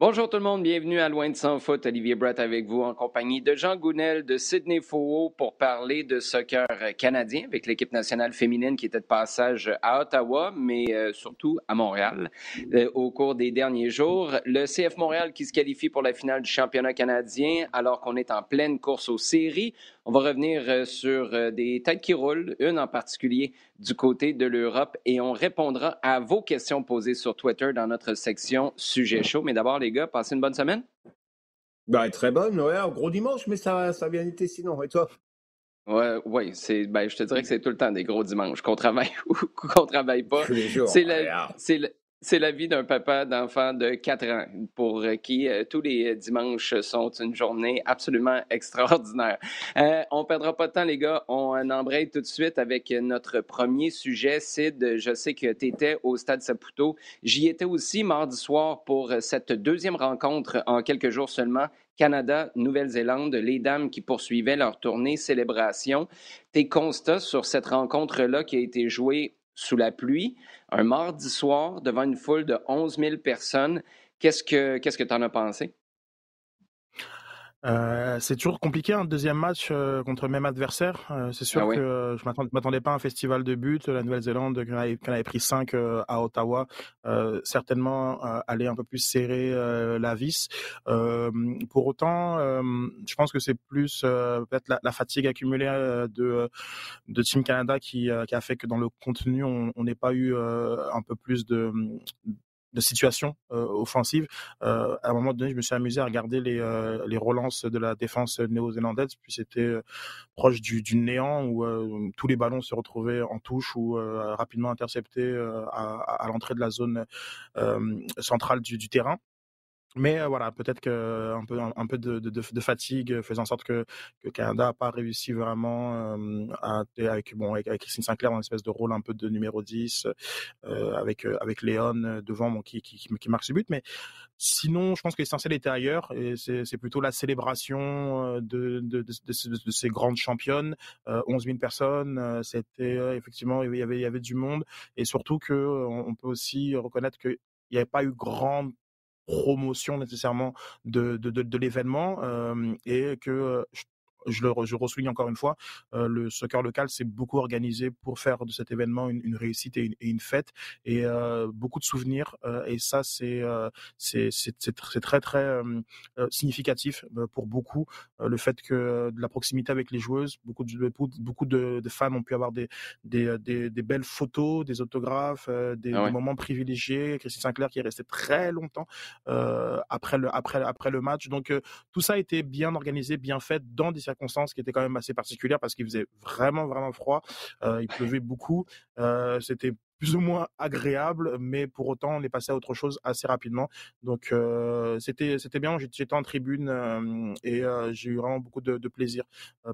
Bonjour tout le monde, bienvenue à Loin de sans foot. Olivier Brett avec vous en compagnie de Jean Gounel de Sydney Faux pour parler de soccer canadien avec l'équipe nationale féminine qui était de passage à Ottawa, mais euh, surtout à Montréal euh, au cours des derniers jours. Le CF Montréal qui se qualifie pour la finale du championnat canadien alors qu'on est en pleine course aux séries. On va revenir euh, sur des têtes qui roulent, une en particulier du côté de l'Europe et on répondra à vos questions posées sur Twitter dans notre section Sujet chaud. Mais d'abord, les gars, passez une bonne semaine. Ben, très bonne, ouais, gros dimanche, mais ça, ça a bien été sinon. Et toi? Ouais, oui, c'est, ben, je te dirais que c'est tout le temps des gros dimanches, qu'on travaille ou qu'on travaille pas. C'est la, c'est, c'est la vie d'un papa d'enfant de 4 ans pour qui euh, tous les dimanches sont une journée absolument extraordinaire. Euh, on perdra pas de temps, les gars. On embraye tout de suite avec notre premier sujet. Sid, je sais que tu étais au Stade Saputo. J'y étais aussi mardi soir pour cette deuxième rencontre en quelques jours seulement. Canada, Nouvelle-Zélande, les dames qui poursuivaient leur tournée célébration. Tes constats sur cette rencontre-là qui a été jouée sous la pluie, un mardi soir, devant une foule de 11 000 personnes. Qu'est-ce que tu que en as pensé? Euh, c'est toujours compliqué un deuxième match euh, contre le même adversaire. Euh, c'est sûr ah que je ne m'attendais pas à un festival de buts. La Nouvelle-Zélande, qui en avait, pris cinq à Ottawa, certainement allait un peu plus serrer la vis. pour autant, je pense que c'est plus peut-être la, fatigue accumulée de, de Team Canada qui, qui, a fait que dans le contenu, on n'ait pas eu un peu plus de, de situation euh, offensive. Euh, à un moment donné, je me suis amusé à regarder les, euh, les relances de la défense néo-zélandaise, puis c'était proche du, du, néant où tous les ballons se retrouvaient en touche ou rapidement interceptés à, à l'entrée de la zone centrale du, du terrain. Mais voilà, peut-être qu'un peu, un, peu de, fatigue faisant en sorte que, que Canada n'a pas réussi vraiment à, avec, bon, avec, Christine Sinclair dans une espèce de rôle un peu de numéro 10, euh, avec, avec Léon devant qui, qui, marque ce but. Mais sinon, je pense que l'essentiel était ailleurs et c'est plutôt la célébration de, de, ces grandes championnes. 11 000 personnes, c'était effectivement, il y, avait, il y avait du monde et surtout qu'on on peut aussi reconnaître qu'il n'y avait pas eu grande promotion nécessairement de, de, de, l'événement et que je le je ressouligne encore une fois, euh, le soccer local s'est beaucoup organisé pour faire de cet événement une, une réussite et une, et une, fête et euh, beaucoup de souvenirs euh, et ça c'est c'est très très significatif pour beaucoup le fait que de la proximité avec les joueuses, beaucoup de beaucoup de, de fans ont pu avoir des des, des, des belles photos, des autographes, des, ah des, moments privilégiés. Christine Sinclair qui est restée très longtemps après le après après le match. Donc tout ça a été bien organisé, bien fait dans des circonstances qui étaient quand même assez particulières parce qu'il faisait vraiment, vraiment froid. Euh, il pleuvait beaucoup. Euh, C'était plus ou moins agréable, mais pour autant, on est passé à autre chose assez rapidement. Donc, euh, c'était c'était bien. J'étais en tribune et j'ai eu vraiment beaucoup de, plaisir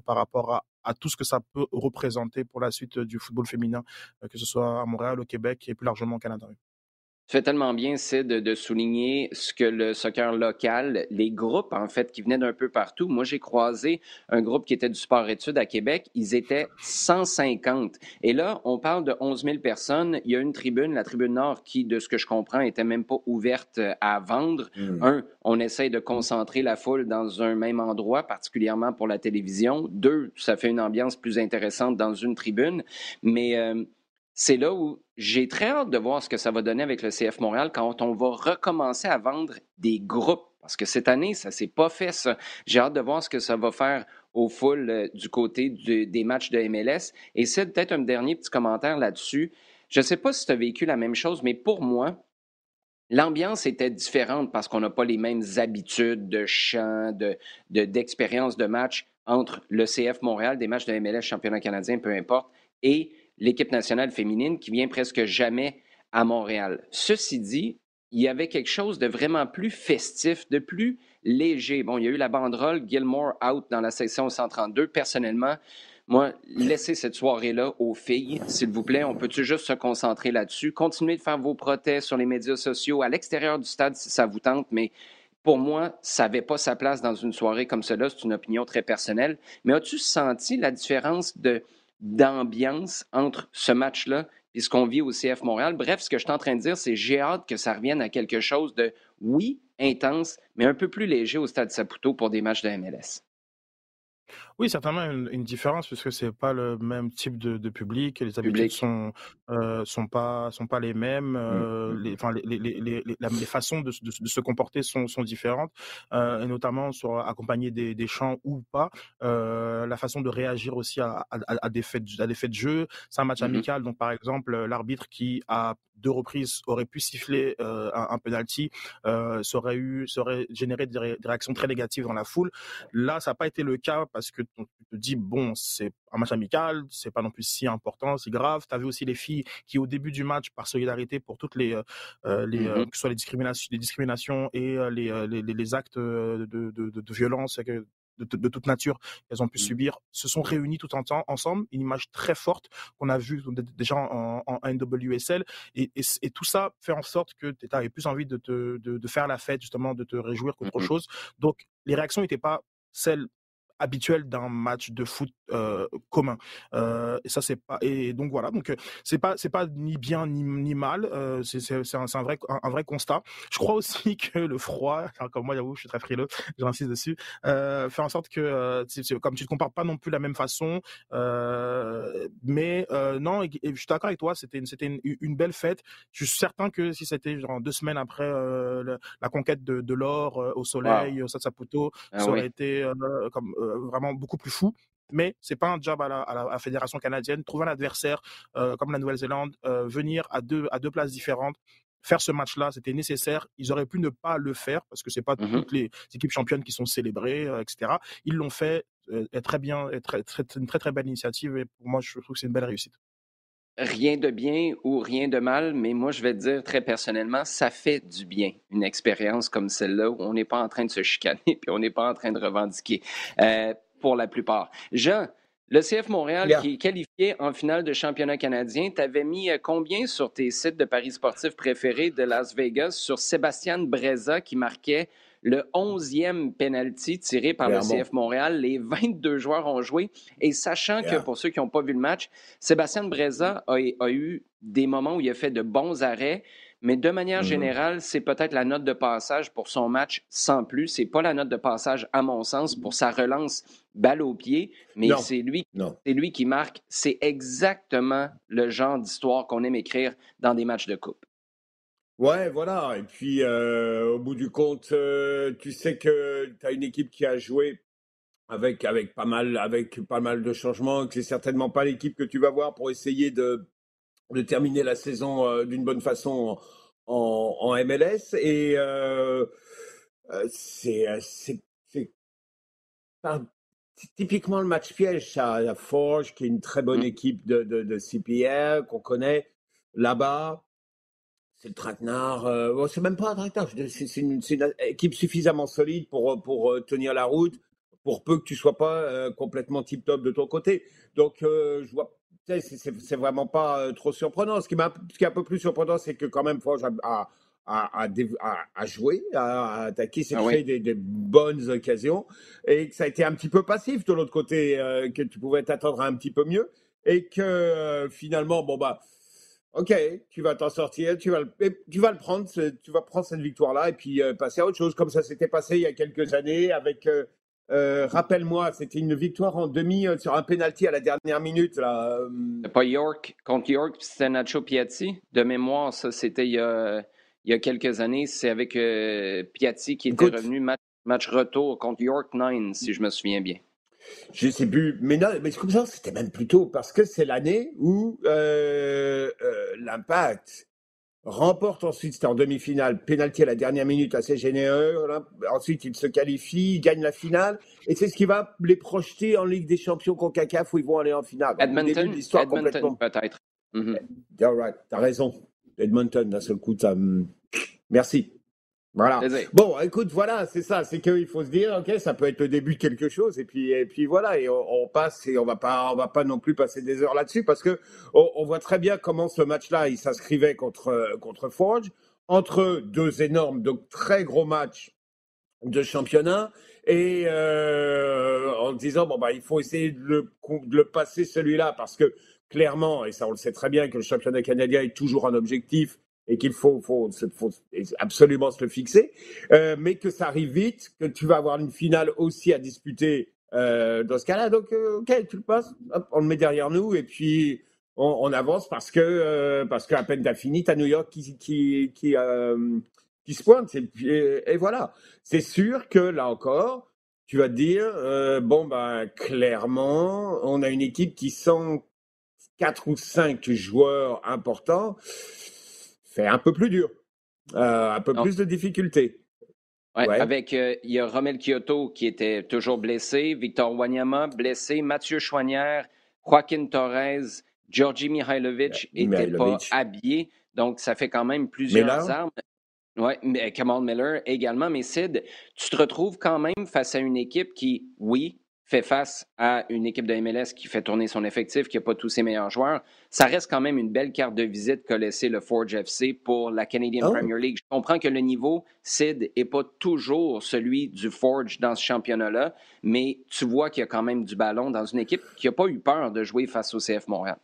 par rapport à, tout ce que ça peut représenter pour la suite du football féminin, que ce soit à Montréal, au Québec et plus largement au Canada. Tu fais tellement bien, Sid, de souligner ce que le soccer local, les groupes, en fait, qui venaient d'un peu partout. Moi, j'ai croisé un groupe qui était du sport-études à Québec. Ils étaient 150. Et là, on parle de 11 000 personnes. Il y a une tribune, la tribune Nord, qui, de ce que je comprends, était même pas ouverte à vendre. Hmm. Un, on essaye de concentrer la foule dans un même endroit, particulièrement pour la télévision. Deux, ça fait une ambiance plus intéressante dans une tribune. Mais euh, c'est là où j'ai très hâte de voir ce que ça va donner avec le CF Montréal quand on va recommencer à vendre des groupes. Parce que cette année, ça s'est pas fait, ça. J'ai hâte de voir ce que ça va faire au full euh, du côté des matchs de MLS. Et c'est peut-être un dernier petit commentaire là-dessus. Je ne sais pas si tu as vécu la même chose, mais pour moi, L'ambiance était différente parce qu'on n'a pas les mêmes habitudes de chant, de, d'expérience de, match entre le CF Montréal, des matchs de MLS, championnat canadien, peu importe, et l'équipe nationale féminine qui vient presque jamais à Montréal. Ceci dit, il y avait quelque chose de vraiment plus festif, de plus léger. Bon, il y a eu la banderole Gilmore out dans la section 132. Personnellement, moi, laissez cette soirée-là aux filles, s'il vous plaît. On peut-tu juste se concentrer là-dessus? Continuez de faire vos protestes sur les médias sociaux, à l'extérieur du stade si ça vous tente, mais pour moi, ça n'avait pas sa place dans une soirée comme cela. C'est une opinion très personnelle. Mais as-tu senti la différence de d'ambiance entre ce match-là et ce qu'on vit au CF Montréal. Bref, ce que je suis en train de dire, c'est j'ai hâte que ça revienne à quelque chose de oui, intense, mais un peu plus léger au stade Saputo pour des matchs de MLS. Oui, certainement une, une différence puisque c'est pas le même type de, de public, les habitudes sont euh, sont pas sont pas les mêmes, mmh, euh, mmh, les, mmh. enfin les, les, les, les, façons de, de, de, se comporter sont, sont différentes, euh, et notamment sur accompagner des, des chants ou pas, la façon de réagir aussi à, à, à, des faits à des faits de jeu. C'est un match amical, donc par exemple l'arbitre qui a deux reprises aurait pu siffler euh, un, un, penalty, euh, ça aurait eu, ça aurait généré des, des, réactions très négatives dans la foule. Là, ça n'a pas été le cas parce que tu te dis bon, c'est un match amical, c'est pas non plus si important, si grave. Tu as vu aussi les filles qui au début du match, par solidarité pour toutes les, euh, les euh, mm-hmm. que ce soit les discriminations, les discriminations et euh, les, les, les, actes de, de, de, de violence de, de, toute nature qu'elles ont pu mm. subir, se sont réunies tout en temps ensemble, une image très forte qu'on a vue déjà en, en, NWSL, et, et, et, tout ça fait en sorte que tu avais plus envie de, te, de, de, faire la fête, justement, de te réjouir qu'autre mm-hmm. chose. Donc, les réactions n'étaient pas celles habituel d'un match de foot euh, commun. Euh, et ça c'est pas et donc voilà donc c'est pas c'est pas ni bien ni, ni mal. Euh, c'est c'est un, un, vrai un, vrai constat. Je crois aussi que le froid, comme moi j'avoue je suis très frileux, j'insiste dessus, fait en sorte que euh, comme tu te compares pas non plus la même façon. mais non, et, je suis d'accord avec toi. C'était une, c'était une, une, belle fête. Je suis certain que si c'était genre deux semaines après la conquête de, de l'or au soleil au Saputo, ah, ça aurait été comme vraiment beaucoup plus fou. Mais c'est pas un job à la, à la, fédération canadienne. Trouver un adversaire euh, comme la Nouvelle-Zélande, euh, venir à deux à deux places différentes, faire ce match-là, c'était nécessaire. Ils auraient pu ne pas le faire parce que c'est pas mmh toutes les équipes championnes qui sont célébrées, etc. Ils l'ont fait très bien, très, très, une très très belle initiative et pour moi je trouve que c'est une belle réussite rien de bien ou rien de mal, mais moi, je vais te dire très personnellement, ça fait du bien, une expérience comme celle-là où on n'est pas en train de se chicaner puis on n'est pas en train de revendiquer euh, pour la plupart. Jean, le CF Montréal qui est qualifié en finale de championnat canadien, tu avais mis euh, combien sur tes sites de paris sportifs préférés de Las Vegas sur Sébastien Breza qui marquait le 11e penalty tiré par le CF Montréal. Les 22 joueurs ont joué. Et sachant que, pour ceux qui n'ont pas vu le match, Sébastien Breza a, eu des moments où il a fait de bons arrêts. Mais de manière mm-hmm. générale, c'est peut-être la note de passage pour son match sans plus. C'est pas la note de passage, à mon sens, pour sa relance balle au pied, mais c'est lui, c'est lui qui marque. C'est exactement le genre d'histoire qu'on aime écrire dans des matchs de coupe. Ouais, voilà. Et puis, euh, au bout du compte, euh, tu sais que tu as une équipe qui a joué avec, avec, pas mal, avec pas mal de changements, que c'est certainement pas l'équipe que tu vas voir pour essayer de, de terminer la saison euh, d'une bonne façon en, en, MLS. Et c'est typiquement le match piège, ça. La Forge, qui est une très bonne mmh. équipe de, de, de CPR, qu'on connaît là-bas c'est le traquenard. Euh, c'est même pas un traquenard. C'est une, une, équipe suffisamment solide pour, pour euh, tenir la route, pour peu que tu sois pas euh, complètement tip top de ton côté. Donc, euh, je vois. C'est vraiment pas trop surprenant. Ce qui, ce qui est un peu plus surprenant, c'est que quand même Forge a, a, a, a, joué, a, attaqué, s'est ah créé des, des, bonnes occasions, et que ça a été un petit peu passif de l'autre côté, que tu pouvais t'attendre un petit peu mieux, et que finalement, bon bah OK, tu vas t'en sortir, tu vas, le, tu vas le prendre, tu vas prendre cette victoire-là et puis euh, passer à autre chose, comme ça s'était passé il y a quelques années avec. Euh, euh, rappelle-moi, c'était une victoire en demi sur un penalty à la dernière minute. Là. Pas York contre York, c'était Nacho Piatti. De mémoire, ça c'était il, y a, il y a quelques années. C'est avec Piatti qui était revenu match, match retour contre York 9, si je me souviens bien. Je sais plus, mais non, mais comme ça, c'était même plutôt parce que c'est l'année où euh, euh, l'Impact remporte ensuite, c'était en demi-finale, pénalty à la dernière minute assez généreux. Ensuite, il se qualifie, il gagne la finale, et c'est ce qui va les projeter en Ligue des Champions CONCACAF où ils vont aller en finale. Edmonton, Edmonton peut-être. Mm -hmm. All right, t'as raison. Edmonton, d'un seul coup, ça. Hum, merci. Voilà. Bon, écoute, voilà, c'est ça, c'est qu'il faut se dire, ok, ça peut être le début de quelque chose, et puis, et puis voilà, et on, passe, et on va pas, on va pas non plus passer des heures là-dessus, parce que on, voit très bien comment ce match-là, il s'inscrivait contre contre Forge, entre deux énormes, donc très gros matchs de championnat, et euh, en disant bon bah il faut essayer de le, de le passer celui-là, parce que clairement, et ça on le sait très bien, que le championnat canadien est toujours un objectif et qu'il faut, absolument se le fixer, euh, mais que ça arrive vite, que tu vas avoir une finale aussi à disputer euh, dans ce cas-là. Donc, euh, ok, tu le passes, on le met derrière nous et puis on, avance parce que parce qu'à peine t'as fini, t'as New York qui qui qui, se pointe et, voilà. C'est sûr que là encore, tu vas te dire bon ben clairement, on a une équipe qui sent quatre ou cinq joueurs importants fait un peu plus dur, euh, un peu plus de difficultés. Ouais, Avec, euh, il y a Romel Kyoto qui était toujours blessé, Victor Wanyama blessé, Mathieu Chouanière, Joaquin Torres, Georgi Mihailovic n'étaient pas habillés. Donc, ça fait quand même plusieurs armes. Oui, Kamal Miller également. Mais Sid, tu te retrouves quand même face à une équipe qui, oui, fait face à une équipe de MLS qui fait tourner son effectif, qui n'a pas tous ses meilleurs joueurs, ça reste quand même une belle carte de visite qu'a laissé le Forge FC pour la Canadian oh. Premier League. Je comprends que le niveau, Sid, n'est pas toujours celui du Forge dans ce championnat-là, mais tu vois qu'il y a quand même du ballon dans une équipe qui n'a pas eu peur de jouer face au CF Montréal.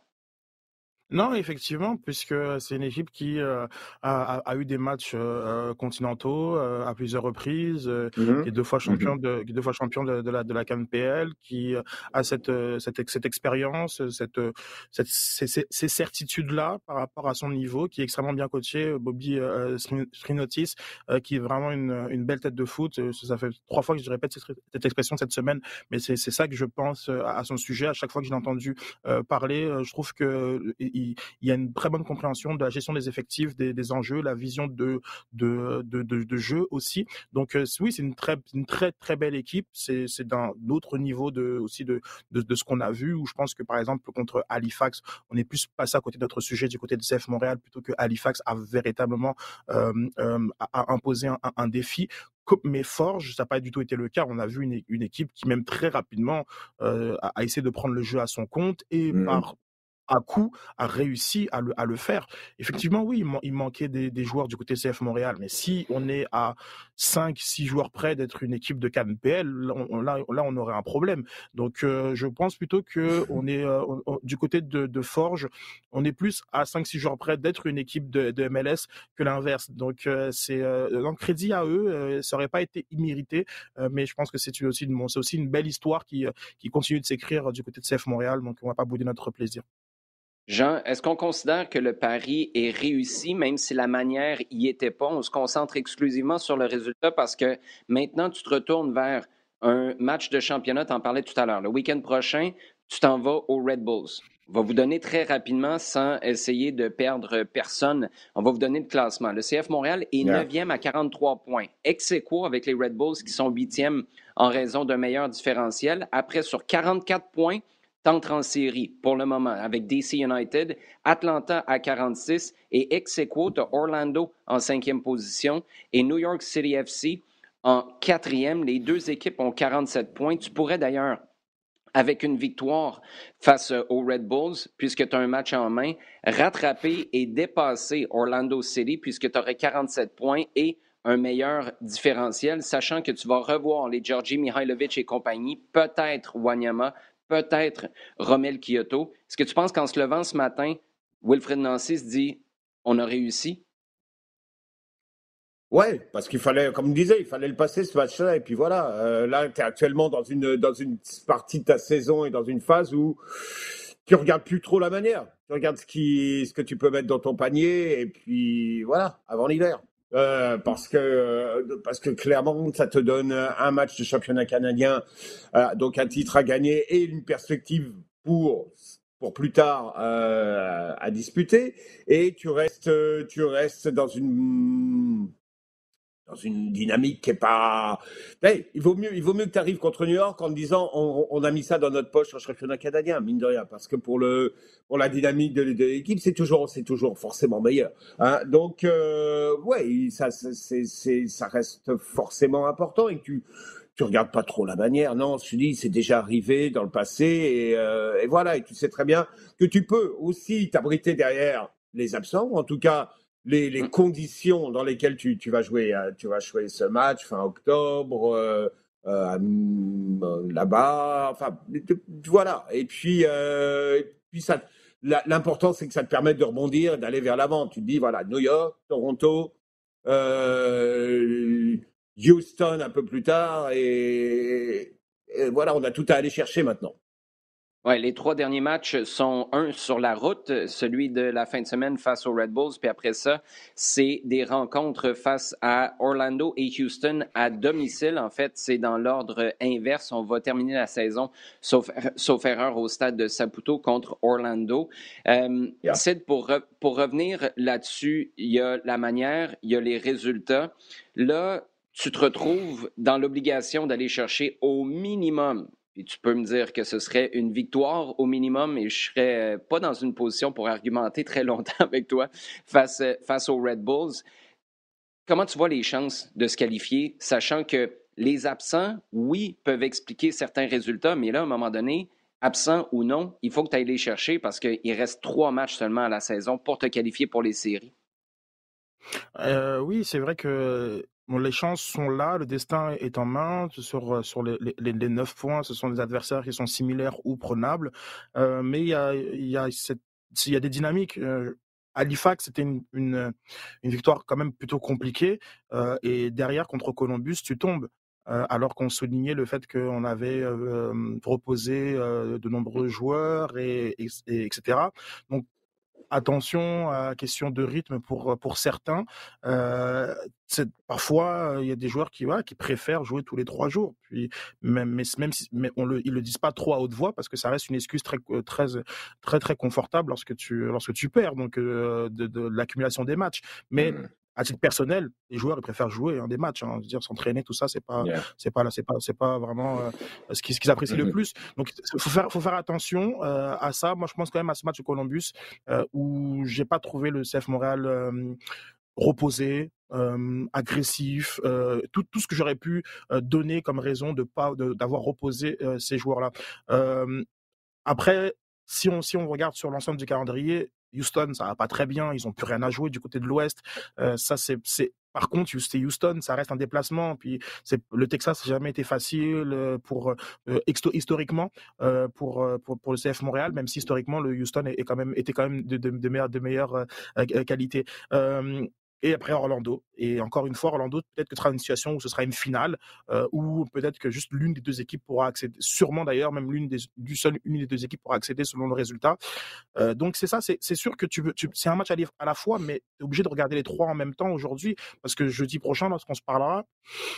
Non, effectivement, puisque c'est une équipe qui euh, a, a, eu des matchs euh, euh continentaux euh, à plusieurs reprises, mmh qui est deux fois mmh champion de, deux fois champion de, de la de la CanPL, qui a cette cette, cette expérience, cette, cette ces, ces certitudes-là par rapport à son niveau, qui est extrêmement bien coaché. Bobby Srinotis, qui est vraiment une, une belle tête de foot. Ça fait trois fois que je répète cette, cette expression cette semaine, mais c'est ça que je pense à son sujet. À chaque fois que je l'ai entendu parler, je trouve que il, y a une très bonne compréhension de la gestion des effectifs, des, enjeux, la vision de, de, de, jeu aussi. Donc euh, oui, c'est une très, une très très belle équipe. C'est d'un autre niveau de, aussi de, de, ce qu'on a vu, où je pense que par exemple contre Halifax, on est plus passé à côté de notre sujet du côté de CF Montréal, plutôt que Halifax a véritablement euh, euh, imposé un, défi mais Forge, ça n'a pas du tout été le cas. On a vu une, équipe qui, même très rapidement, a, essayé de prendre le jeu à son compte et mmh par à coup a réussi à le, à le faire. Effectivement, oui, il, manquait des, des, joueurs du côté CF Montréal, mais si on est à 5, 6 joueurs près d'être une équipe de CanPL, là, là, on aurait un problème. Donc, euh, je pense plutôt que on est euh, du côté de, de, Forge, on est plus à 5, 6 joueurs près d'être une équipe de, de, MLS que l'inverse. Donc, euh, c'est un crédit à eux, ça aurait pas été immérité, mais je pense que c'est aussi, une, aussi une belle histoire qui, qui continue de s'écrire du côté de CF Montréal, donc on va pas bouder notre plaisir. Jean, est-ce qu'on considère que le pari est réussi, même si la manière y était pas? On se concentre exclusivement sur le résultat parce que maintenant, tu te retournes vers un match de championnat, tu en parlais tout à l'heure. Le week-end prochain, tu t'en vas aux Red Bulls. On va vous donner très rapidement, sans essayer de perdre personne, on va vous donner le classement. Le CF Montréal est 9e à 43 points. Ex aequo avec les Red Bulls qui sont 8e en raison d'un meilleur différentiel. Après, sur 44 points, T'entres en série pour le moment avec DC United, Atlanta à 46 et ex aequo, Orlando en cinquième position et New York City FC en quatrième. Les deux équipes ont 47 points. Tu pourrais d'ailleurs, avec une victoire face aux Red Bulls, puisque tu as un match en main, rattraper et dépasser Orlando City, puisque tu aurais 47 points et un meilleur différentiel, sachant que tu vas revoir les Georgi Mihailovic et compagnie, peut-être Wanyama, peut-être Romel Kyoto. Est-ce que tu penses qu'en se levant ce matin, Wilfred Nancy se dit on a réussi? Ouais, parce qu'il fallait, comme je disais, il fallait le passer ce match-là. Et puis voilà, euh, là, tu es actuellement dans une, partie de ta saison et dans une phase où tu regardes plus trop la manière. Tu regardes ce, ce que tu peux mettre dans ton panier. Et puis voilà, avant l'hiver. Euh, parce que euh, parce que clairement ça te donne un match de championnat canadien, euh, donc un titre à gagner et une perspective pour pour plus tard à disputer. Et tu restes tu restes dans une dans une dynamique qui est pas. il vaut mieux, il vaut mieux que tu arrives contre New York en disant on, a mis ça dans notre poche en championnat canadien, mine de rien, parce que pour le pour la dynamique de, l'équipe, c'est toujours c'est toujours forcément meilleur. Hein. Donc euh, ouais, ça c'est ça reste forcément important et tu tu regardes pas trop la manière. Non, je dis c'est déjà arrivé dans le passé et, euh, et voilà et tu sais très bien que tu peux aussi t'abriter derrière les absents, en tout cas les, les, mmh. conditions dans lesquelles tu, tu, vas jouer, euh, tu vas jouer ce match fin octobre euh, euh, là-bas. Enfin, voilà. Et puis, euh, et puis ça, l'important, c'est que ça te permette de rebondir et d'aller vers l'avant. Tu te dis, voilà, New York, Toronto, euh, Houston un peu plus tard, et, voilà, on a tout à aller chercher maintenant. Ouais, les trois derniers matchs sont un sur la route, celui de la fin de semaine face aux Red Bulls, puis après ça, c'est des rencontres face à Orlando et Houston à domicile. En fait, c'est dans l'ordre inverse. On va terminer la saison, sauf, sauf erreur, au stade de Saputo contre Orlando. Euh, pour, pour revenir là-dessus, il y a la manière, il y a les résultats. Là, tu te retrouves dans l'obligation d'aller chercher au minimum et tu peux me dire que ce serait une victoire au minimum et je serais pas dans une position pour argumenter très longtemps avec toi face, face aux Red Bulls. Comment tu vois les chances de se qualifier, sachant que les absents, oui, peuvent expliquer certains résultats, mais là, à un moment donné, absent ou non, il faut que tu ailles les chercher parce qu'il reste trois matchs seulement à la saison pour te qualifier pour les séries. Euh, oui, c'est vrai que les chances sont là, le destin est en main. Sur, euh, sur les, les, les 9 points, ce sont des adversaires qui sont similaires ou prenables. Euh, mais il y a, y, a y a des dynamiques. Euh, Halifax, c'était une, une, victoire quand même plutôt compliquée. Euh, et derrière, contre Columbus, tu tombes. Alors qu'on soulignait le fait qu'on avait reposé de nombreux joueurs, et, et, etc. Donc, attention à question de rythme pour, pour certains. Euh, parfois, il y a des joueurs qui, voilà, qui préfèrent jouer tous les trois jours. Puis, même, mais, même si, mais on le, ils le disent pas trop à haute voix parce que ça reste une excuse très, très, très, très confortable lorsque tu, lorsque tu perds, donc euh, de, de, l'accumulation des matchs. Mais mmh à titre personnel, les joueurs ils préfèrent jouer hein, des matchs, hein, dire s'entraîner, tout ça, c'est pas, c'est pas, c'est pas, c'est pas vraiment euh, ce qu'ils apprécient le mm-hmm. plus. Donc, faut faire, faut faire attention euh, à ça. Moi, je pense quand même à ce match de Columbus euh, où j'ai pas trouvé le CF Montréal euh, reposé, agressif, tout, tout ce que j'aurais pu donner comme raison de pas d'avoir reposé ces joueurs-là. après, si on, si on regarde sur l'ensemble du calendrier, Houston, ça va pas très bien. Ils ont plus rien à jouer du côté de l'Ouest. Euh, ça, c'est, c'est, par contre, c'est Houston, ça reste un déplacement. Puis c'est le Texas, n'a jamais été facile euh, pour euh, historiquement euh, pour, pour, pour le CF Montréal, même si historiquement le Houston est, quand même était quand même de, de, de meilleure de meilleure qualité et après Orlando. Et encore une fois, Orlando, peut-être que ce sera une situation où ce sera une finale, euh, ou peut-être que juste l'une des deux équipes pourra accéder, sûrement d'ailleurs, même l'une des, du seul, une des deux équipes pourra accéder selon le résultat. Euh, donc c'est ça, c'est sûr que tu tu, c'est un match à, à la fois, mais tu es obligé de regarder les trois en même temps aujourd'hui, parce que jeudi prochain, lorsqu'on se parlera,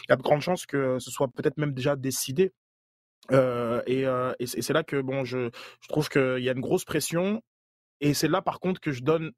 il y a de grandes chances que ce soit peut-être même déjà décidé. Euh, et, euh, et c'est là que bon, je, je trouve qu'il y a une grosse pression. Et c'est là, par contre, que je donne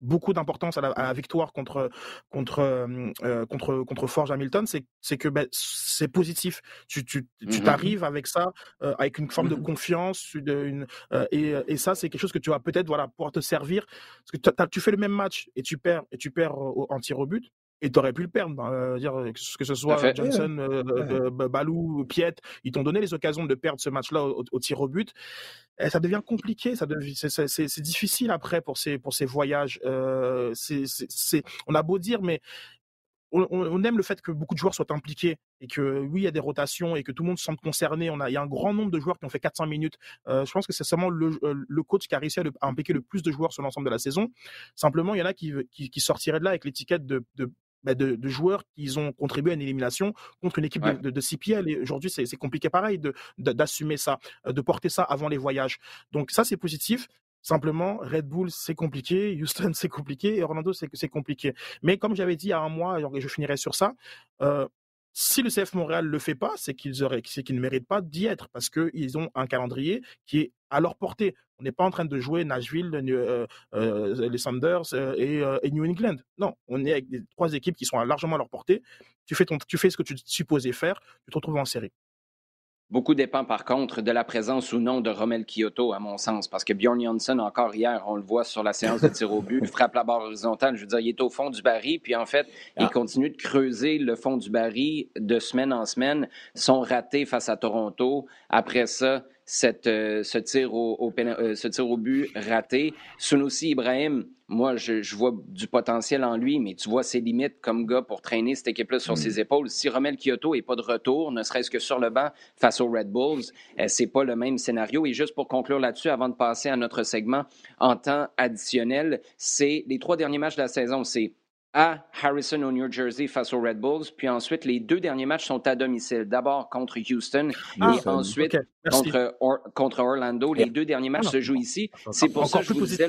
beaucoup d'importance à, la, victoire contre contre euh, contre contre Forge Hamilton, c'est c'est que ben, c'est positif. Tu tu tu mmh t'arrives avec ça, euh, avec une forme de mmh confiance, une euh, et, et ça c'est quelque chose que tu vas peut-être voilà pouvoir te servir. Parce que tu fais le même match et tu perds et tu perds en tir au but et tu aurais pu le perdre. Hein, dire que ce soit Johnson, euh, Balou, Piet, ils t'ont donné les occasions de perdre ce match-là au, tir au but. Et ça devient compliqué, ça c'est difficile après pour ces pour ces voyages. Euh, c'est on a beau dire, mais on, on, aime le fait que beaucoup de joueurs soient impliqués et que oui, il y a des rotations et que tout le monde se sente concerné. On a, il y a un grand nombre de joueurs qui ont fait 400 minutes. Euh, je pense que c'est seulement le, le, coach qui a réussi à, impliquer le plus de joueurs sur l'ensemble de la saison. Simplement, il y en a qui, qui, qui sortiraient de là avec l'étiquette de, de, bah, de, de, joueurs qui ont contribué à une élimination contre une équipe de, de, CPL. Et aujourd'hui, c'est compliqué pareil d'assumer ça, euh, de porter ça avant les voyages. Donc ça, c'est positif. Simplement, Red Bull, c'est compliqué, Houston, c'est compliqué, et Orlando, c'est compliqué. Mais comme j'avais dit il y a un mois, et je finirai sur ça, euh, si le CF Montréal le fait pas, c'est qu'ils auraient, c'est qu'ils ne méritent pas d'y être parce qu'ils ont un calendrier qui est à leur portée. On n'est pas en train de jouer Nashville, euh, euh, les Sanders euh, et, New England. Non, on est avec des, trois équipes qui sont largement à leur portée. Tu fais, ton, tu fais ce que tu es supposé faire, tu te retrouves en série. Beaucoup dépend par contre de la présence ou non de Romel Kyoto, à mon sens, parce que Bjorn Janssen, encore hier, on le voit sur la séance de tir au but, frappe la barre horizontale. Je veux dire, il est au fond du baril, puis en fait, il ah. continue de creuser le fond du baril de semaine en semaine. Son raté face à Toronto. Après ça, cette, ce, tir au, ce tir au but raté. Sunusi Ibrahim, moi, je, vois du potentiel en lui, mais tu vois ses limites comme gars pour traîner cette équipe-là sur ses mm. épaules. Si Romel Kyoto n'est pas de retour, ne serait-ce que sur le banc face aux Red Bulls, euh, c'est pas le même scénario. Et juste pour conclure là-dessus, avant de passer à notre segment en temps additionnel, c'est les trois derniers matchs de la saison, c'est à Harrison au New Jersey face aux Red Bulls. Puis ensuite, les deux derniers matchs sont à domicile. D'abord contre Houston et ensuite contre, contre, Orlando. Les deux derniers matchs ah se jouent ici. C'est pour ça que je vous disais...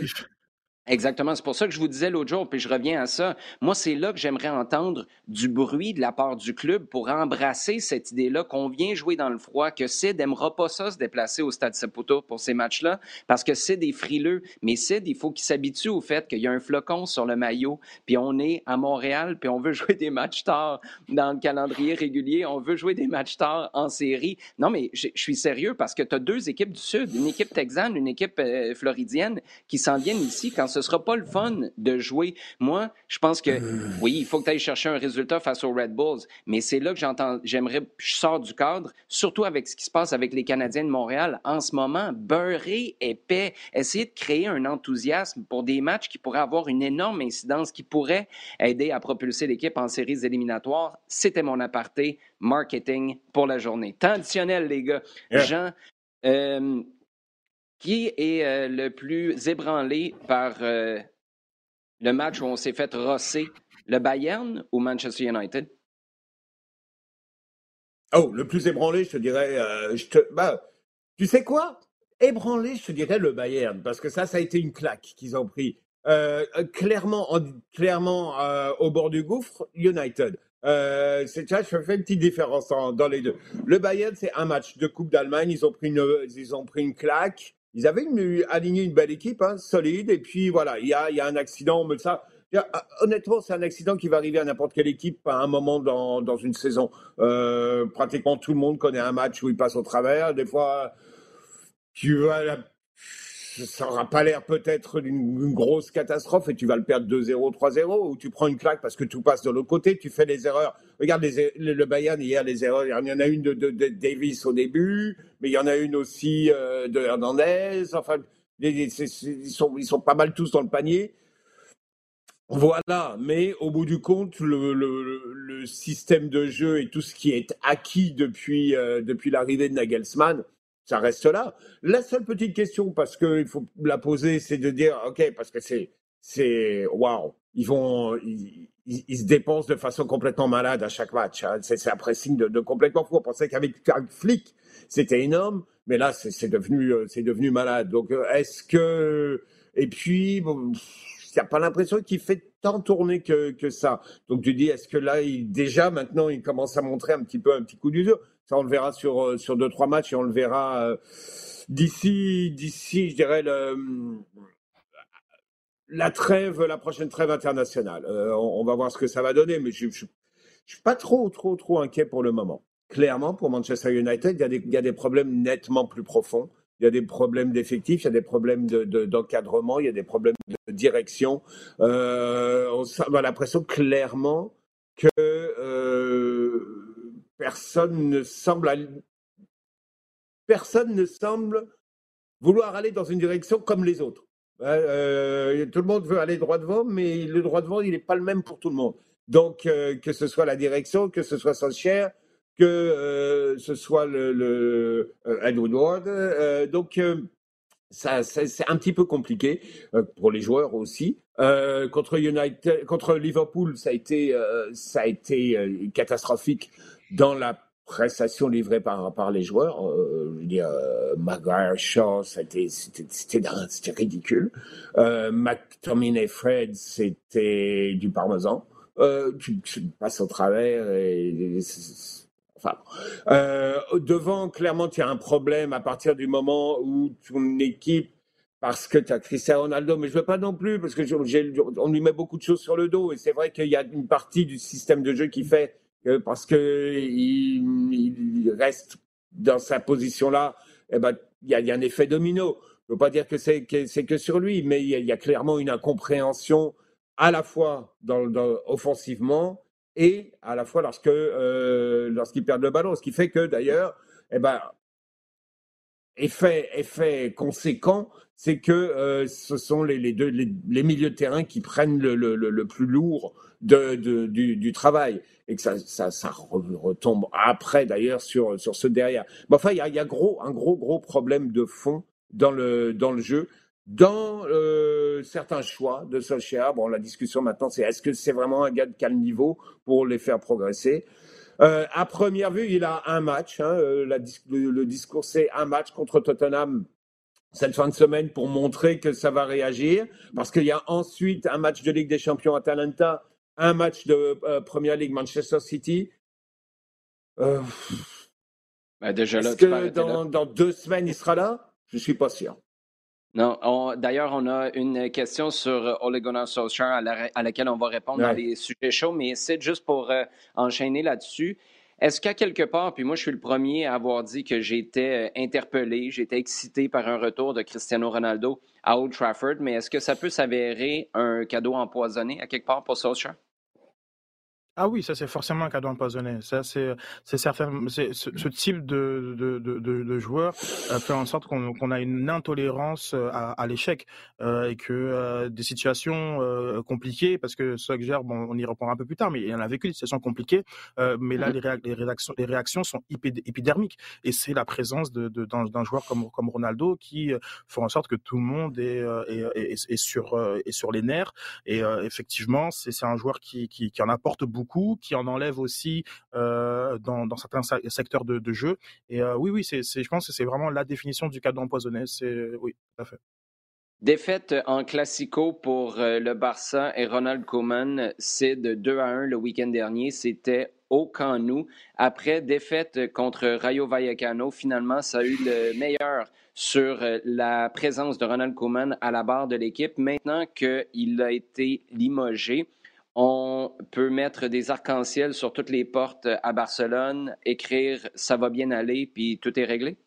Exactement. C'est pour ça que je vous disais l'autre jour, puis je reviens à ça. Moi, c'est là que j'aimerais entendre du bruit de la part du club pour embrasser cette idée-là qu'on vient jouer dans le froid, que Sid n'aimera pas ça se déplacer au Stade Saputo pour ces matchs-là, parce que Sid est frileux. Mais Sid, il faut qu'il s'habitue au fait qu'il y a un flocon sur le maillot, puis on est à Montréal, puis on veut jouer des matchs tard dans le calendrier régulier, on veut jouer des matchs tard en série. Non, mais je, suis sérieux parce que tu as deux équipes du Sud, une équipe texane, une équipe euh, floridienne, qui s'en viennent ici quand ce sera pas le fun de jouer. Moi, je pense que euh. oui, il faut que tu ailles chercher un résultat face aux Red Bulls, mais c'est là que j'entends, j'aimerais, je sors du cadre, surtout avec ce qui se passe avec les Canadiens de Montréal en ce moment, beurré, épais, essayer de créer un enthousiasme pour des matchs qui pourraient avoir une énorme incidence, qui pourraient aider à propulser l'équipe en séries éliminatoires. C'était mon aparté marketing pour la journée. Temps additionnel, les gars. Jean, euh, qui est euh, le plus ébranlé par euh, le match où on s'est fait rosser, le Bayern ou Manchester United? Oh, le plus ébranlé, je te dirais. Euh, bah, tu sais quoi? Ébranlé, je te dirais le Bayern, parce que ça, ça a été une claque qu'ils ont pris. clairement, clairement au bord du gouffre, United. c'est vois, je fais une petite différence dans, les deux. Le Bayern, c'est un match de Coupe d'Allemagne. Ils ont pris une, ils ont pris une claque ils avaient aligné une belle équipe, hein, solide, et puis voilà, il y a, un accident, mais ça, ah, honnêtement, c'est un accident qui va arriver à n'importe quelle équipe à un moment dans, une saison. Euh, pratiquement tout le monde connaît un match où il passe au travers. Des fois, tu vas ça n'aura pas l'air peut-être d'une grosse catastrophe et tu vas le perdre 2-0, 3-0 ou tu prends une claque parce que tout passe de l'autre côté, tu fais des erreurs. Regarde les, le Bayern hier, les erreurs. Il y en a une de, de, Davis au début, mais il y en a une aussi euh, de Hernandez. Enfin, ils, sont, ils sont pas mal tous dans le panier. Voilà, mais au bout du compte, le, le, le, système de jeu et tout ce qui est acquis depuis, euh, depuis l'arrivée de Nagelsmann, ça reste là. La seule petite question, parce qu'il faut la poser, c'est de dire, OK, parce que c'est, c'est, waouh, ils vont, ils, se dépensent de façon complètement malade à chac match. Hein. C'est, un pressing de, complètement fou. On pensait qu'avec Flick, c'était énorme, mais là, c'est, devenu, euh, c'est devenu malade. Donc, euh, est-ce que, et puis, bon, a pas l'impression qu'il fait tant tourner que, ça. Donc tu dis, est-ce que là, déjà maintenant, il commence à montrer un petit peu un petit coup ça, on le verra sur, euh, sur deux, trois matchs et on le verra euh, d'ici, d'ici, je dirais, le, la trêve, la prochaine trêve internationale. Euh, on, va voir ce que ça va donner, mais je ne suis pas trop, trop, trop inquiet pour le moment. Clairement, pour Manchester United, il y a des, problèmes nettement plus profonds. Il y a des problèmes d'effectifs, il y a des problèmes d'encadrement, de, il y a des problèmes de direction. Euh, on a l'impression clairement que euh, personne ne semble personne ne semble vouloir aller dans une direction comme les autres. Euh, tout le monde veut aller droit devant, mais le droit devant, il n'est pas le même pour tout le monde. Donc, euh, que ce soit la direction, que ce soit Solskjaer, que euh, ce soit le, Edward Ward. donc, c'est un petit peu compliqué pour les joueurs aussi. contre United, contre Liverpool, ça a été, ça a été catastrophique dans la prestation livrée par, par les joueurs. Euh, je veux dire, euh, Maguire, Shaw, c'était, ridicule. Euh, McTominay, Fred, c'était du parmesan. Euh, tu, passes au travers et, enfin, euh, devant, clairement, tu as un problème à partir du moment où ton équipe parce que tu as Cristiano Ronaldo, mais je veux pas non plus, parce que lui met beaucoup de choses sur le dos, et c'est vrai qu'il y a une partie du système de jeu qui fait parce que il, reste dans sa position-là, eh ben, il y, a, un effet domino. Je ne veux pas dire que c'est que, sur lui, mais il y, a, clairement une incompréhension à la fois offensivement et à la fois lorsque euh, lorsqu'il perd le ballon, ce qui fait que d'ailleurs, eh ben, effet, conséquent, c'est que euh, ce sont les, deux les, milieux de terrain qui prennent le, plus lourd de, du, travail. Et que ça, ça, retombe après d'ailleurs sur, sur ce derrière. Mais enfin, il y a, y a gros, un gros, gros problème de fond dans le, dans le jeu. Dans euh, certains choix de Solskjaer, bon, la discussion maintenant, c'est est-ce que c'est vraiment un gars de quel niveau pour les faire progresser? Euh, À première vue, il a un match. Hein, euh, la, le, discours, c'est un match contre Tottenham cette fin de semaine pour montrer que ça va réagir, parce qu'il y a ensuite un match de Ligue des Champions à Atalanta, un match de euh, Première Ligue Manchester City. Euh, déjà Est-ce que dans, dans deux semaines, il sera là? Je ne suis pas sûr. Non, d'ailleurs, on a une question sur euh, Ole Gunnar Solskjaer à, laquelle on va répondre dans les sujets chauds, mais c'est juste pour euh, enchaîner là-dessus. Est-ce qu'à quelque part, puis moi je suis le premier à avoir dit que j'étais euh, interpellé, j'étais excité par un retour de Cristiano Ronaldo à Old Trafford, mais est-ce que ça peut s'avérer un cadeau empoisonné à quelque part pour Solskjaer? Ah oui, ça c'est forcément un cadeau empoisonné. Ça c'est c'est certain. C'est ce, type de de, de, de joueur euh, fait en sorte qu'on qu'on a une intolérance euh, à, à l'échec euh, et que euh, des situations euh, compliquées, parce que Sogger, bon, on y reprendra un peu plus tard, mais il en a vécu des situations compliquées. mais là, mmh les, les, réactions les réactions sont épidermiques et c'est la présence de d'un joueur comme comme Ronaldo qui fait en sorte que tout le monde est est, est, est sur est sur les nerfs. Et effectivement, c'est c'est un joueur qui, qui qui en apporte beaucoup qui en enlève aussi euh, dans, dans, certains secteurs de, de jeu. Et euh, oui, oui, je pense que c'est vraiment la définition du cadeau empoisonné. C'est oui, tout à fait. Défaite en classico pour euh, le Barça et Ronald Koeman, c'est de 2 à 1 le week-end dernier. C'était au Camp Nou. Après défaite contre Rayo Vallecano, finalement, ça a eu le meilleur sur la présence de Ronald Koeman à la barre de l'équipe. Maintenant qu'il a été limogé, on peut mettre des arcs-en-ciel sur toutes les portes à Barcelone, écrire ça va bien aller, puis tout est réglé?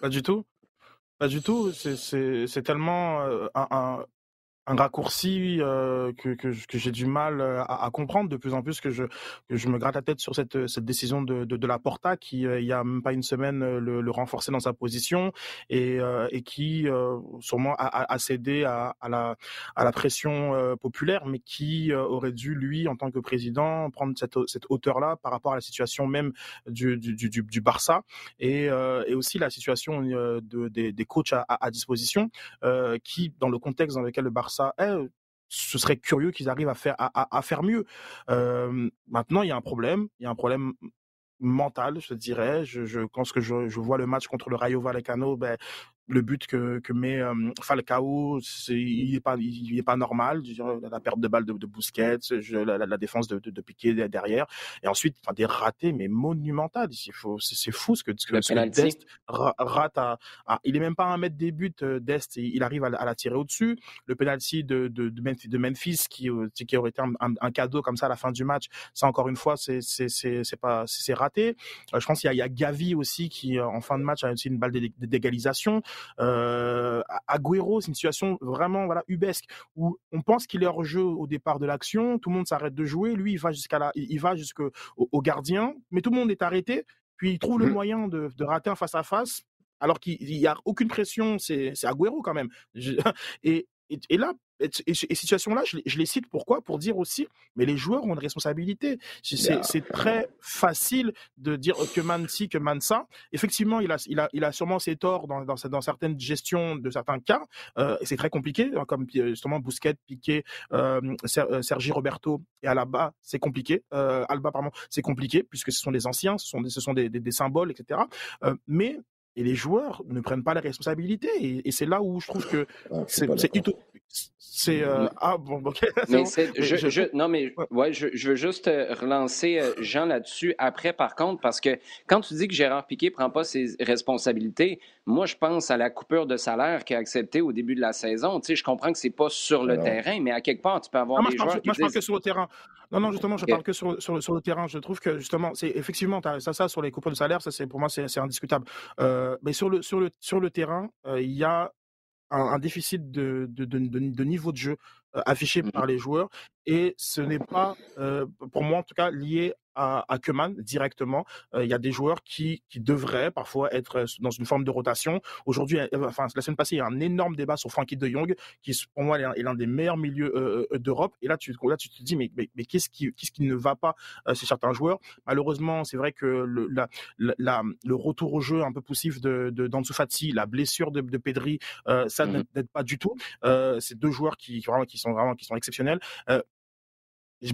Pas du tout. Pas du tout. C'est tellement euh, un, un raccourci euh, que, que, que j'ai du mal euh, à, à, comprendre de plus en plus que je que je me gratte la tête sur cette cette décision de de, de la Porta qui euh, il y a même pas une semaine euh, le, le renforçait dans sa position et et qui sûrement a, a, cédé à, à la à la pression populaire mais qui aurait dû lui en tant que président prendre cette cette hauteur là par rapport à la situation même du du du, du Barça et et aussi la situation de des, des coachs à, à disposition qui dans le contexte dans lequel le Barça ça, eh, ce serait curieux qu'ils arrivent à faire à, faire mieux. Maintenant, il y a un problème. Il y a un problème mental, je dirais. Je, je que je, je, vois le match contre le Rayo Vallecano, ben, le but que, que met euh, Falcao, c'est, il n'est pas, il est pas normal. La perte de balle de, de Busquets, la, la, défense de, de, de Piqué derrière, et ensuite enfin, des ratés mais monumentales. C'est, fou ce que, ce que, Dest rate. À, il est même pas un mètre des buts euh, Dest, il arrive à, à la tirer au-dessus. Le penalty de, de, de, Memphis, qui, euh, qui aurait été un, un, cadeau comme ça à la fin du match, ça encore une fois c'est c'est c'est pas c'est raté. je pense qu'il y a, il y a Gavi aussi qui en fin de match a aussi une balle d'égalisation. Euh, Agüero, c'est une situation vraiment voilà ubesque où on pense qu'il est hors jeu au départ de l'action, tout le monde s'arrête de jouer, lui il va jusqu'à la, il va jusqu'au au gardien, mais tout le monde est arrêté, puis il trouve le mmh moyen de, de rater un face à face alors qu'il n'y a aucune pression, c'est Agüero quand même. Et, et, et là, et, et, situations-là, je, je, les cite pourquoi? Pour dire aussi, mais les joueurs ont une responsabilité. C'est très facile de dire que man ci, que man ça. Effectivement, il a, il a, il a sûrement ses torts dans, dans, dans certaines gestions de certains cas. Euh, c'est très compliqué, hein, comme euh, justement Bousquet, Piqué, euh, Sergi Roberto et Alba, c'est compliqué. Euh, Alba, pardon, c'est compliqué puisque ce sont des anciens, ce sont des, ce sont des, des, des symboles, etc. Euh, mais et les joueurs ne prennent pas les responsabilités. Et, et c'est là où je trouve que ah, c'est c'est euh, ah bon ok. Mais je, je, non mais ouais. je, je veux juste euh, relancer euh, Jean là-dessus après par contre parce que quand tu dis que Gérard Piquet prend pas ses responsabilités moi je pense à la coupure de salaire qu'il a acceptée au début de la saison. Tu sais je comprends que c'est pas sur le terrain mais à quelque part tu peux avoir ah, des moi, joueurs je, moi, je parle que sur le terrain. Non non justement je parle que sur, sur, sur, le terrain. Je trouve que justement c'est effectivement ça ça sur les coupures de salaire ça c'est pour moi c'est indiscutable. Mais sur le sur le sur le terrain il y a un, déficit de, de, de, de, niveau de jeu euh, affiché mmh par les joueurs. Et ce n'est pas, euh, pour moi en tout cas, lié à, à Keman directement. Il y a des joueurs qui, qui devraient parfois être dans une forme de rotation. Aujourd'hui, enfin la semaine passée, il y a un énorme débat sur Frankie de Jong, qui pour moi est l'un des meilleurs milieux d'Europe. Et là, tu, là, tu te dis, mais, mais, qu'est-ce qui, qu'est-ce qui ne va pas chez certains joueurs? Malheureusement, c'est vrai que le, la, la, le retour au jeu un peu poussif de, de d'Ansu Fati, la blessure de, de Pedri, ça mmh n'aide pas du tout. c'est deux joueurs qui, vraiment, qui sont vraiment qui sont exceptionnels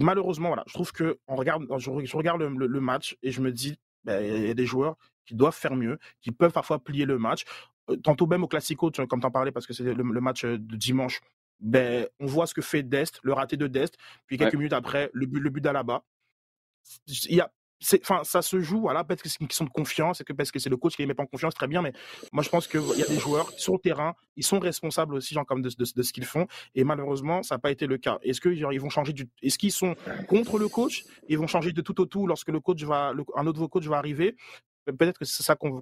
malheureusement, voilà, je trouve que on regarde, je, regarde le, match et je me dis, ben, il y a des joueurs qui doivent faire mieux, qui peuvent parfois plier le match. Euh, tantôt même au Classico, comme tu en parlais, parce que c'est le, match de dimanche, ben, on voit ce que fait Dest, le raté de Dest, puis quelques minutes après, le but, le but d'Alaba. Il y a, enfin, ça se joue, voilà, peut-être que c'est une question de confiance, que parce que c'est le coach qui les met pas en confiance, très bien, mais moi je pense qu'il y a des joueurs sur le terrain, ils sont responsables aussi, genre, comme de, ce qu'ils font, et malheureusement, ça n'a pas été le cas. Est-ce qu'ils vont changer est-ce qu'ils sont contre le coach, ils vont changer de tout au tout lorsque le coach va, un autre coach va arriver? Peut-être que c'est ça qu'on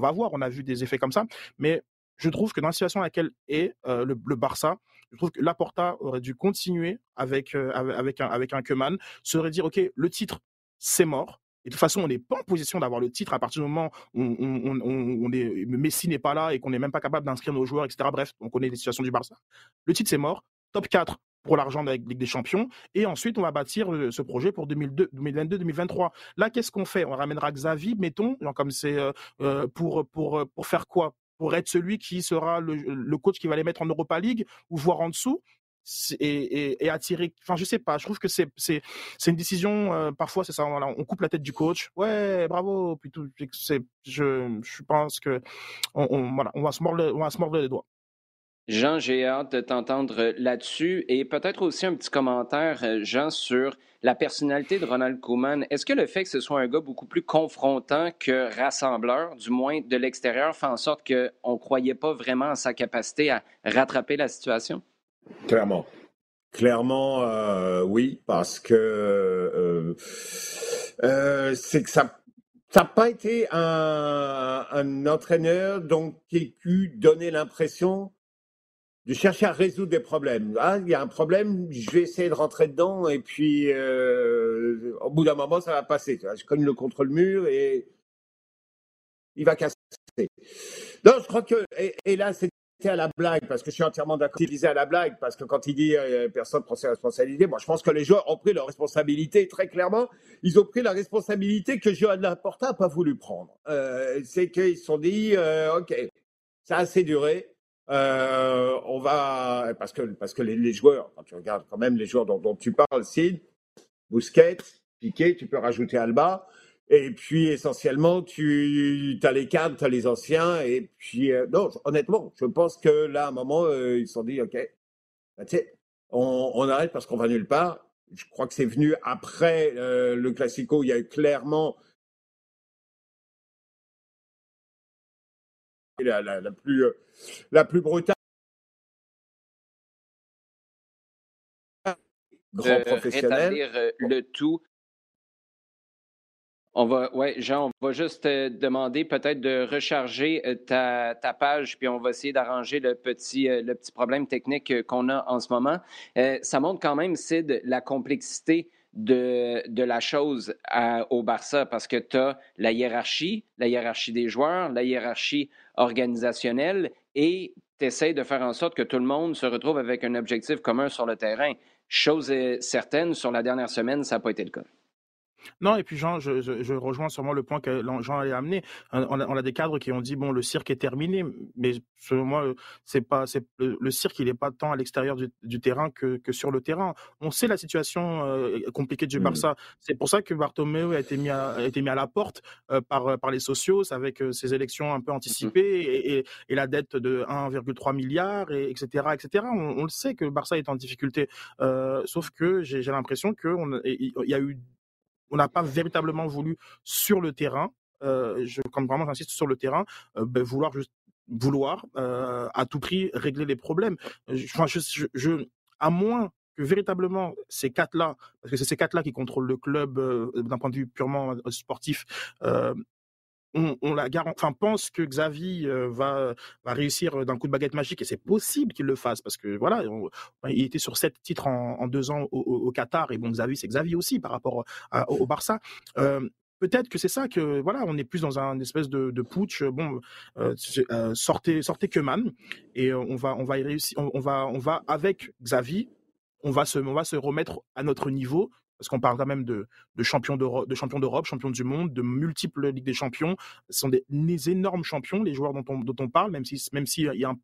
va voir, on a vu des effets comme ça, mais je trouve que dans la situation dans laquelle est euh, le, Barça, je trouve que Laporta aurait dû continuer avec, euh, avec, un, avec un Keman, serait dire, OK, le titre, c'est mort. Et de toute façon, on n'est pas en position d'avoir le titre à partir du moment où on, est, Messi n'est pas là et qu'on n'est même pas capable d'inscrire nos joueurs, etc. Bref, on connaît les situations du Barça. Le titre, c'est mort. Top 4 pour l'argent de la Ligue des Champions. Et ensuite, on va bâtir euh, ce projet pour 2022-2023. Là, qu'est-ce qu'on fait? On ramènera Xavi, mettons, comme c'est euh, euh, pour, pour, pour faire quoi? Pour être celui qui sera le, le, coach qui va les mettre en Europa League ou voir en dessous? Et, attirer. Enfin, je sais pas. Je trouve que c'est une décision. Euh, parfois, c'est ça. on coupe la tête du coach. Ouais, bravo. Puis tout. C'est je pense que on, va se mordre on va les doigts. Jean, j'ai hâte de t'entendre là-dessus et peut-être aussi un petit commentaire, euh, Jean, sur la personnalité de Ronald Koeman. Est-ce que le fait que ce soit un gars beaucoup plus confrontant que rassembleur, du moins de l'extérieur, fait en sorte qu'on ne croyait pas vraiment à sa capacité à rattraper la situation? Clairement. Clairement, euh, oui, parce que euh, euh, c'est que ça n'a pas été un, entraîneur donc qui a pu donner l'impression de chercher à résoudre des problèmes. Ah, il y a un problème, je vais essayer de rentrer dedans et puis au bout d'un moment, ça va passer. Je cogne le contre le mur et il va casser. Non, je crois que et là c'est à la blague, parce que je suis entièrement d'accord. Il disait à la blague, parce que quand il dit euh, personne prend ses responsabilités, moi je pense que les joueurs ont pris leurs responsabilités très clairement. Ils ont pris la responsabilité que Johan Laporta n'a pas voulu prendre. Euh, c'est qu'ils se sont dit, euh, ok, ça a assez duré. Euh, on va parce que parce que les, joueurs, quand tu regardes quand même les joueurs dont, dont tu parles, Sid, Bousquet, Piqué, tu peux rajouter Alba. Et puis, essentiellement, tu as les cadres, tu as les anciens. Et puis, euh, non, honnêtement, je pense que là, à un moment, euh, ils se sont dit, OK, bah, on, on, arrête parce qu'on va nulle part. Je crois que c'est venu après euh, le Classico. Il y a eu clairement la, la, la plus, la plus brutale. Grand professionnel. le tout on va, ouais, Jean, on va juste te demander peut-être de recharger euh, ta, page, puis on va essayer d'arranger le petit, euh, le petit problème technique euh, qu'on a en ce moment. ça montre quand même, Sid, la complexité de, de la chose au Barça, parce que tu as la hiérarchie, la hiérarchie des joueurs, la hiérarchie organisationnelle, et tu essaies de faire en sorte que tout le monde se retrouve avec un objectif commun sur le terrain. Chose certaine, sur la dernière semaine, ça n'a pas été le cas. Non, et puis Jean, je, je, rejoins sûrement le point que Jean a amené. On a, on a, des cadres qui ont dit bon, le cirque est terminé, mais selon moi, c'est pas, c'est le, cirque, il n'est pas tant à l'extérieur du, du, terrain que, que, sur le terrain. On sait la situation euh, compliquée du mmh. Barça. C'est pour ça que Bartomeu a été mis à, a été mis à la porte euh, par, par les socios avec euh, ses élections un peu mmh anticipées et, et, et, la dette de 1,3 milliard, et, etc., etc. On, on, le sait que le Barça est en difficulté, sauf que j'ai l'impression qu'il y a eu on n'a pas véritablement voulu sur le terrain, euh, je, comme vraiment j'insiste sur le terrain, euh, ben, vouloir juste vouloir euh, à tout prix régler les problèmes. Enfin, je, je, à moins que véritablement ces quatre-là, parce que c'est ces quatre-là qui contrôlent le club d'un point de vue purement sportif, on, la enfin, pense que Xavi euh, va, va réussir d'un coup de baguette magique et c'est possible qu'il le fasse parce que voilà, il était sur sept titres en, deux ans au, Qatar et bon, Xavi, c'est Xavi aussi par rapport au Barça. Euh, peut-être que c'est ça que voilà, on est plus dans un espèce de, de putsch. Bon, euh, sortez, sortez Keman et on va, on va y réussir. On, va, on va avec Xavi, on va se, on va se remettre à notre niveau parce qu'on parle quand même de, de champions d'Europe, de champions d'Europe, champions du monde, de multiples Ligues des Champions. Ce sont des, énormes champions, les joueurs dont on, dont on parle, même si, même s'il y a un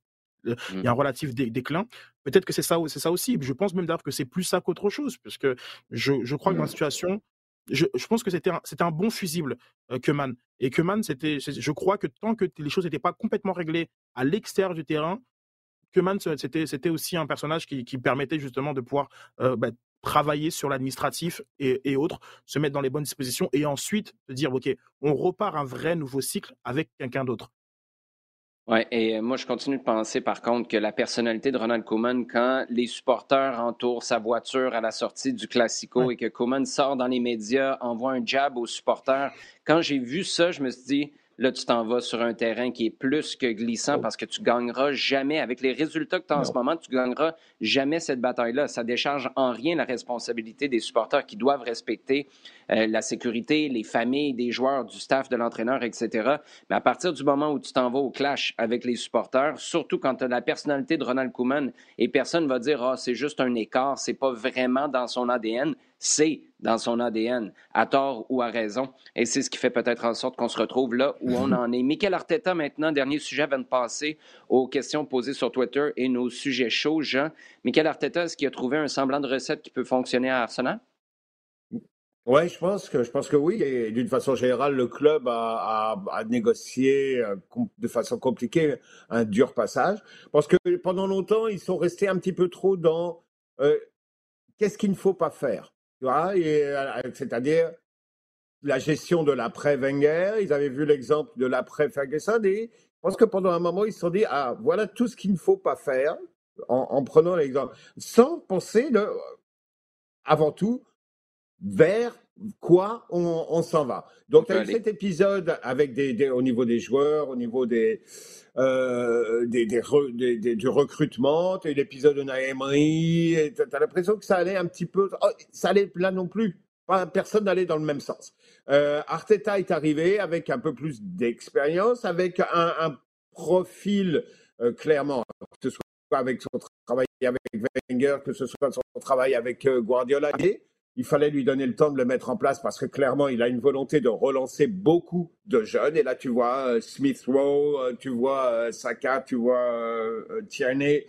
il y a un mmh. relatif déclin. Peut-être que c'est ça, c'est ça aussi. Je pense même d'ailleurs que c'est plus ça qu'autre chose, parce que je, je crois que dans la mmh. situation, je, je pense que c'était un, c'était un bon fusible, euh. Et Keman, c'était, je crois que tant que les choses n'étaient pas complètement réglées à l'extérieur du terrain, Keman, c'était, c'était aussi un personnage qui, qui permettait justement de pouvoir euh, bah, travailler sur l'administratif et, autres, se mettre dans les bonnes dispositions et ensuite se dire, OK, on repart un vrai nouveau cycle avec quelqu'un d'autre. Oui, et euh, moi, je continue de penser, par contre, que la personnalité de Ronald Koeman, quand les supporters entourent sa voiture à la sortie du Classico et que Koeman sort dans les médias, envoie un jab aux supporters, quand j'ai vu ça, je me suis dit, Là, tu t'en vas sur un terrain qui est plus que glissant oh. parce que tu gagneras jamais, avec les résultats que tu as en ce moment, tu gagneras jamais cette bataille-là. Ça décharge en rien la responsabilité des supporters qui doivent respecter euh, la sécurité, les familles des joueurs, du staff, de l'entraîneur, etc. Mais à partir du moment où tu t'en vas au clash avec les supporters, surtout quand tu as la personnalité de Ronald Koeman et personne va dire, ah, c'est juste un écart, c'est pas vraiment dans son ADN c'est dans son ADN, à tort ou à raison. Et c'est ce qui fait peut-être en sorte qu'on se retrouve là où on en est. Michael Arteta, maintenant, dernier sujet avant de passer aux questions posées sur Twitter et nos sujets chauds. Jean, Michael Arteta, est-ce qu'il a trouvé un semblant de recette qui peut fonctionner à Arsenal? Oui, je pense que je pense que oui. Et d'une façon générale, le club a, négocié euh, de façon compliquée un dur passage. Parce que pendant longtemps, ils sont restés un petit peu trop dans euh, qu'est-ce qu'il ne faut pas faire? Euh, c'est-à-dire la gestion de l'après-Wenger. Ils avaient vu l'exemple de l'après-Ferguson et je pense que pendant un moment, ils se sont dit Ah, voilà tout ce qu'il ne faut pas faire en, prenant l'exemple, sans penser avant tout vers quoi on, s'en va. Donc, cet épisode avec des, au niveau des joueurs, au niveau des, euh, des, des, du recrutement, et l'épisode de Naemery, tu as l'impression que ça allait un petit peu. Oh, ça allait là non plus. Personne n'allait dans le même sens. Euh, Arteta est arrivé avec un peu plus d'expérience, avec un, profil euh, clairement, que ce soit avec son travail avec Wenger, que ce soit son travail avec Guardiola il fallait lui donner le temps de le mettre en place parce que clairement, il a une volonté de relancer beaucoup de jeunes. Et là, tu vois euh, Smith Rowe, euh, tu vois euh, Saka, tu vois Tierney,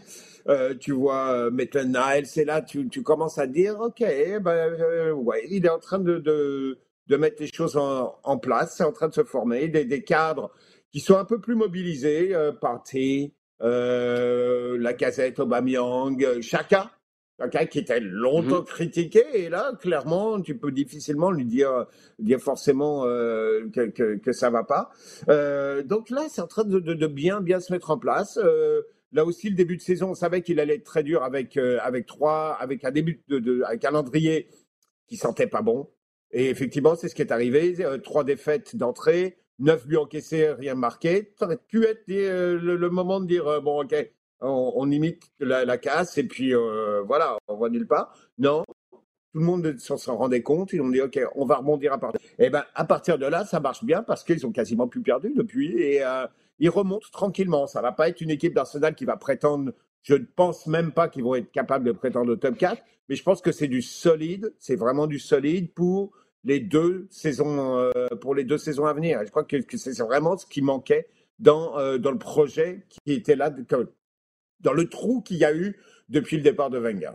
tu vois Maitland Niles. Et là, tu, commences à dire, OK, ben, ouais, il est en train de, de, mettre les choses en, place. C'est en train de se former. Des, des, cadres qui sont un peu plus mobilisés par T, la casette, Aubameyang, Chaka quelqu'un qui était longtemps mmh critiqué, et là, clairement, tu peux difficilement lui dire, dire forcément euh, que, que, que, ça va pas. Euh, donc là, c'est en train de, de, bien, bien se mettre en place. Euh, là aussi, le début de saison, on savait qu'il allait être très dur avec, avec trois, avec un début de, de un calendrier qui sentait pas bon. Et effectivement, c'est ce qui est arrivé. Trois défaites d'entrée, neuf buts encaissés, rien marqué. Ça aurait pu être le, le, moment de dire, bon, ok, on, imite la, casse et puis euh, voilà, on voit nulle part. Non, tout le monde s'en rendait compte. Ils ont dit, OK, on va rebondir à partir. Et eh ben, à partir de là, ça marche bien parce qu'ils ont quasiment plus perdu depuis et euh, ils remontent tranquillement. Ça va pas être une équipe d'Arsenal qui va prétendre. Je ne pense même pas qu'ils vont être capables de prétendre au top 4, mais je pense que c'est du solide. C'est vraiment du solide pour les deux saisons, euh, pour les deux saisons à venir. je crois que, c'est vraiment ce qui manquait dans, dans le projet qui était là, dans le trou qu'il y a eu depuis le départ de Wenger.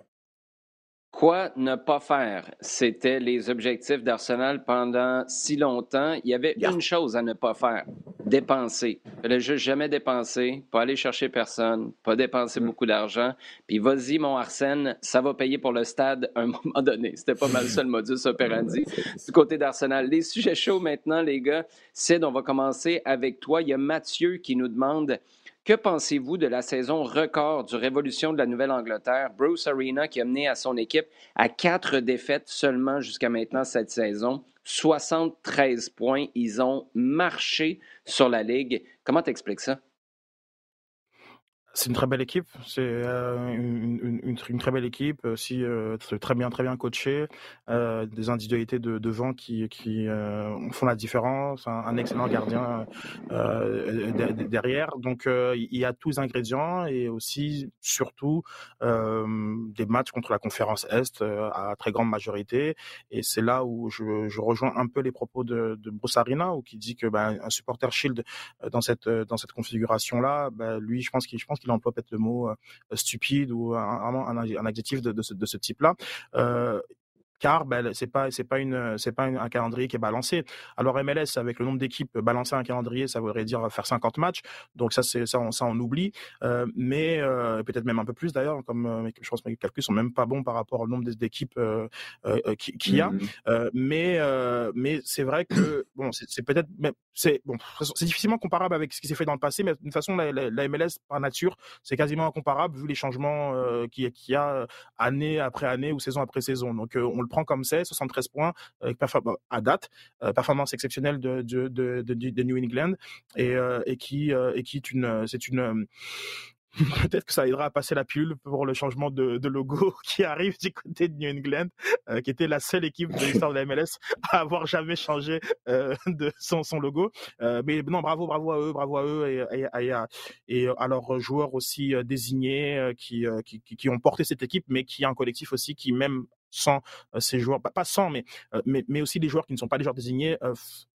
Quoi ne pas faire? C'était les objectifs d'Arsenal pendant si longtemps. Il y avait une chose à ne pas faire, dépenser. Il fallait juste jamais dépenser, pas aller chercher personne, pas dépenser mm. beaucoup d'argent. Puis vas-y, mon Arsène, ça va payer pour le stade à un moment donné. C'était pas mal ça le modus operandi du côté d'Arsenal. Les sujets chauds maintenant, les gars. Sid, on va commencer avec toi. Il y a Mathieu qui nous demande Que pensez-vous de la saison record du Révolution de la Nouvelle-Angleterre? Bruce Arena qui a mené à son équipe à quatre défaites seulement jusqu'à maintenant cette saison. 73 points. Ils ont marché sur la Ligue. Comment t'expliques ça? C'est une très belle équipe. C'est euh, une, une, une, très belle équipe, aussi euh, très bien, très bien coaché, euh, des individualités de devant qui, qui euh, font la différence, un, excellent gardien euh, derrière. Donc il y a tous les ingrédients et aussi surtout des matchs contre la conférence Est à très grande majorité. Et c'est là où je, je, rejoins un peu les propos de, de Bruce où qui dit que ben, un supporter Shield dans cette dans cette configuration là, ben, lui, je pense qu'il je pense il emploie peut-être le mot euh, stupide ou un, adjectif de, ce, de ce type-là. Euh, car ben, c'est pas c'est pas une c'est pas un calendrier qui est balancé. Alors MLS avec le nombre d'équipes balancer un calendrier, ça voudrait dire faire 50 matchs. Donc ça c'est ça on, ça on oublie, euh, mais euh, peut-être même un peu plus d'ailleurs. Comme euh, je pense que mes calculs sont même pas bons par rapport au nombre d'équipes euh, euh, qu'il y a. Mmh. mais mais c'est vrai que bon c'est peut-être c'est bon c'est difficilement comparable avec ce qui s'est fait dans le passé, mais d'une façon la, la, MLS par nature c'est quasiment incomparable vu les changements qu'il y a année après année ou saison après saison. Donc on prend comme c'est, 73 points euh, à date, euh, performance exceptionnelle de, de, New England et, euh, et qui et qui est une c'est une peut-être que ça aidera à passer la pilule pour le changement de, logo qui arrive du côté de New England, qui était la seule équipe de l'histoire de la MLS à avoir jamais changé de son, son logo. Mais non, bravo, bravo à eux, bravo à eux et, et, et, à, leurs joueurs aussi désignés qui, qui, qui, ont porté cette équipe, mais qui est un collectif aussi qui même sans ces joueurs, pas, pas sans, mais, mais, mais aussi les joueurs qui ne sont pas les joueurs désignés,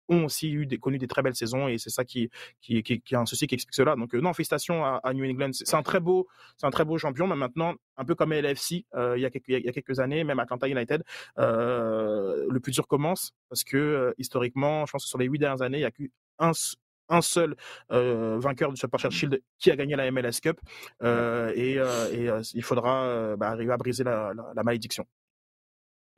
ont aussi eu des, connu des très belles saisons et c'est ça qui, qui, qui, qui, est un souci qui explique cela. Donc euh, non, félicitations à, à New England. C'est un très beau, c'est un très beau champion, mais maintenant un peu comme LFC euh, il, y a quelques, il y a quelques années, même Atlanta United, euh, le plus dur commence parce que historiquement, je pense que sur les huit dernières années, il y a qu'un un seul euh, vainqueur du Super Shield qui a gagné la MLS Cup euh, et, euh, et il faudra bah, arriver à briser la, la, la malédiction.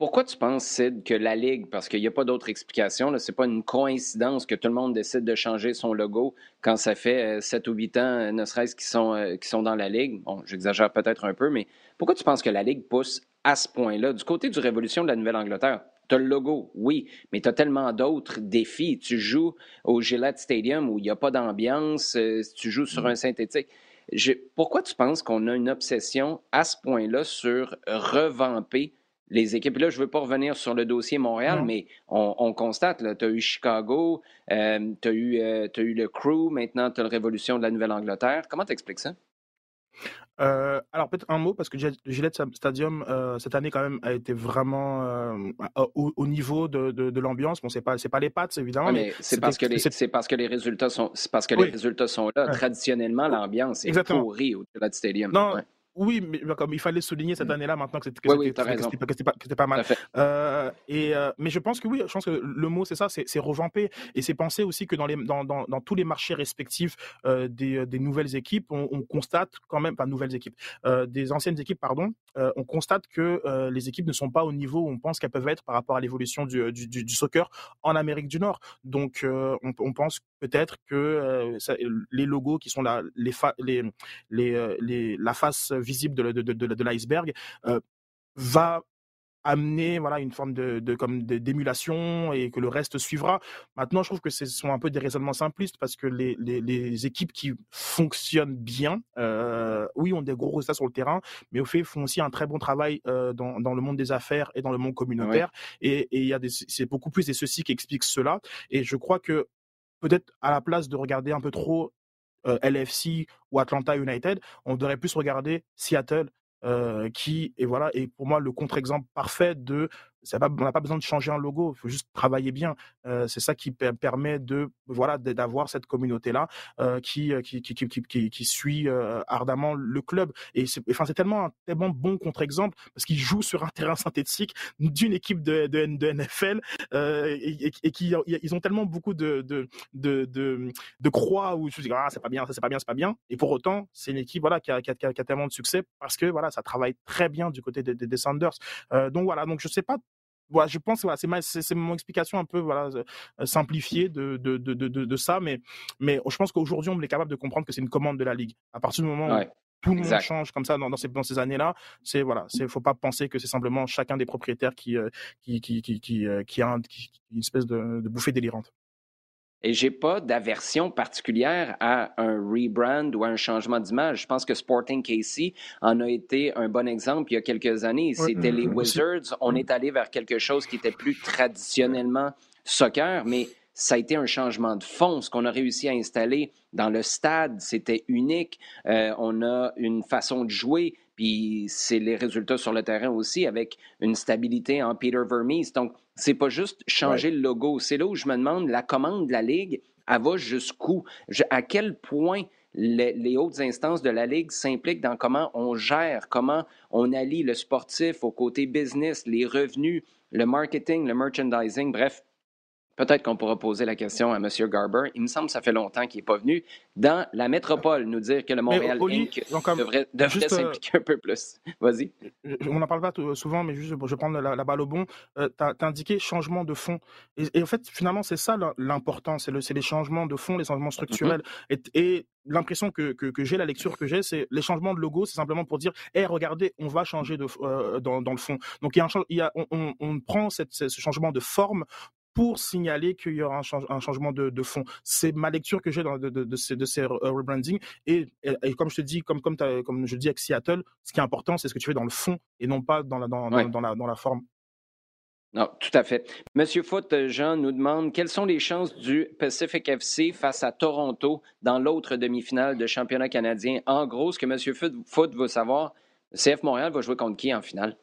Pourquoi tu penses, Sid, que la Ligue, parce qu'il n'y a pas d'autre explication, ce n'est pas une coïncidence que tout le monde décide de changer son logo quand ça fait 7 euh, ou 8 ans, euh, ne serait-ce qu'ils sont, euh, sont dans la Ligue? Bon, j'exagère peut-être un peu, mais pourquoi tu penses que la Ligue pousse à ce point-là? Du côté du Révolution de la Nouvelle-Angleterre, tu as le logo, oui, mais tu as tellement d'autres défis. Tu joues au Gillette Stadium où il n'y a pas d'ambiance, tu joues sur un synthétique. pourquoi tu penses qu'on a une obsession à ce point-là sur revamper les équipes. Là, je ne veux pas revenir sur le dossier Montréal, mais on, constate, tu as eu Chicago, euh, tu as, euh, as, eu le Crew, maintenant tu as la Révolution de la Nouvelle-Angleterre. Comment tu expliques ça? Euh, alors peut-être un mot parce que Gillette Stadium cette année quand même a été vraiment au, niveau de, de, l'ambiance. Bon c'est pas c'est pas les pattes évidemment, mais, c'est parce que les c'est parce que les résultats sont parce que les résultats sont là. Traditionnellement l'ambiance est pourrie au Gillette Stadium. Non, oui, mais comme il fallait souligner cette mmh. année-là maintenant que c'était oui, pas, pas, mal. Euh, et euh, mais je pense que oui, je pense que le mot c'est ça, c'est revamper et c'est penser aussi que dans les dans, dans, dans tous les marchés respectifs euh, des, des nouvelles équipes, on, on, constate quand même pas nouvelles équipes, des anciennes équipes pardon, on constate que les équipes ne sont pas au niveau où on pense qu'elles peuvent être par rapport à l'évolution du, du, du, soccer en Amérique du Nord. Donc on, on, pense peut-être que ça, les logos qui sont là, les, les, les, les la face visible de, de, de, de l'iceberg, euh, va amener voilà une forme de, de comme d'émulation et que le reste suivra. Maintenant, je trouve que ce sont un peu des raisonnements simplistes parce que les, les, les équipes qui fonctionnent bien, euh, oui, ont des gros résultats sur le terrain, mais au fait font aussi un très bon travail euh, dans, dans le monde des affaires et dans le monde communautaire. Et il y a c'est beaucoup plus des ceci qui expliquent cela. Et je crois que peut-être à la place de regarder un peu trop euh, LFC ou Atlanta United, on devrait plus regarder Seattle, euh, qui et voilà et pour moi le contre-exemple parfait de on n'a pas besoin de changer un logo, il faut juste travailler bien. Euh, c'est ça qui permet de voilà d'avoir cette communauté là euh, qui, qui, qui, qui, qui, suit euh, ardemment le club. Et c'est enfin c'est tellement un tellement bon contre-exemple parce qu'ils jouent sur un terrain synthétique d'une équipe de, de, de NFL euh, et, et, qui ils ont tellement beaucoup de de de de, croix où je dis ah c'est pas bien ça c'est pas bien c'est pas bien et pour autant c'est une équipe voilà qui a, qui a, qui a, tellement de succès parce que voilà ça travaille très bien du côté des, des, des Sanders. Euh, donc voilà donc je sais pas voilà, je pense que c'est mon explication un peu voilà, simplifiée de, de, de, de, de ça, mais, mais je pense qu'aujourd'hui, on est capable de comprendre que c'est une commande de la Ligue. À partir du moment où tout le monde change comme ça dans, dans ces, dans ces années-là, c'est voilà, c'est faut pas penser que c'est simplement chacun des propriétaires qui, qui, qui, qui, qui, qui, a une espèce de, de bouffée délirante. Et j'ai pas d'aversion particulière à un rebrand ou à un changement d'image. Je pense que Sporting KC en a été un bon exemple il y a quelques années. C'était les Wizards. On est allé vers quelque chose qui était plus traditionnellement soccer, mais ça a été un changement de fond. Ce qu'on a réussi à installer dans le stade, c'était unique. Euh, on a une façon de jouer, puis c'est les résultats sur le terrain aussi avec une stabilité en Peter Vermees. Donc, c'est pas juste changer le logo. C'est là où je me demande, la commande de la Ligue, elle va jusqu'où? À quel point les, hautes instances de la Ligue s'impliquent dans comment on gère, comment on allie le sportif au côté business, les revenus, le marketing, le merchandising, bref. Peut-être qu'on pourra poser la question à M. Garber. Il me semble que ça fait longtemps qu'il n'est pas venu dans la métropole nous dire que le Montréal Inc. devrait, euh, s'impliquer un peu plus. Vas-y. On n'en parle pas souvent, mais juste, je vais prendre la, balle au bon. Euh, tu as, indiqué changement de fond. Et, en fait, finalement, c'est ça l'important. C'est le, les changements de fond, les changements structurels. Mm-hmm. Et, l'impression que, que, j'ai, la lecture que j'ai, c'est les changements de logo, c'est simplement pour dire, hé, regardez, on va changer de, euh, dans, dans, le fond. Donc, il y a il y a, on, on, prend cette, ce changement de forme pour signaler qu'il y aura un, changement de, fond. C'est ma lecture que j'ai de, de, ces, de ces rebranding. Et, comme je te dis, comme, comme, comme je dis avec Seattle, ce qui est important, c'est ce que tu fais dans le fond et non pas dans la, dans, dans, la, dans la forme. Non, tout à fait. Monsieur Foot, Jean nous demande quelles sont les chances du Pacific FC face à Toronto dans l'autre demi-finale de championnat canadien? En gros, ce que Monsieur Foot veut savoir, CF Montréal va jouer contre qui en finale?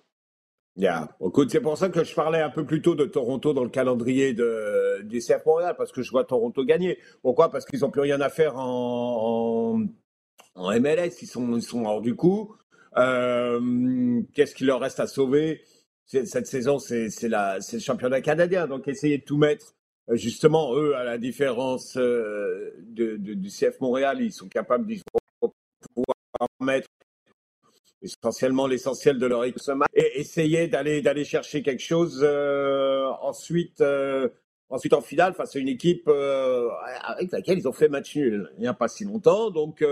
Yeah. Écoute, c'est pour ça que je parlais un peu plus tôt de Toronto dans le calendrier du CF Montréal, parce que je vois Toronto gagner. Pourquoi? Parce qu'ils n'ont plus rien à faire en, MLS, ils sont, ils sont hors du coup. Euh, Qu'est-ce qu'il leur reste à sauver? Cette saison, c'est le championnat canadien, donc essayer de tout mettre. Euh, justement, eux, à la différence euh, du CF Montréal, ils sont capables de pouvoir mettre essentiellement l'essentiel de leur équipe et essayer d'aller d'aller chercher quelque chose euh, ensuite euh, ensuite en finale face à une équipe euh, avec laquelle ils ont fait match nul il n'y a pas si longtemps. Donc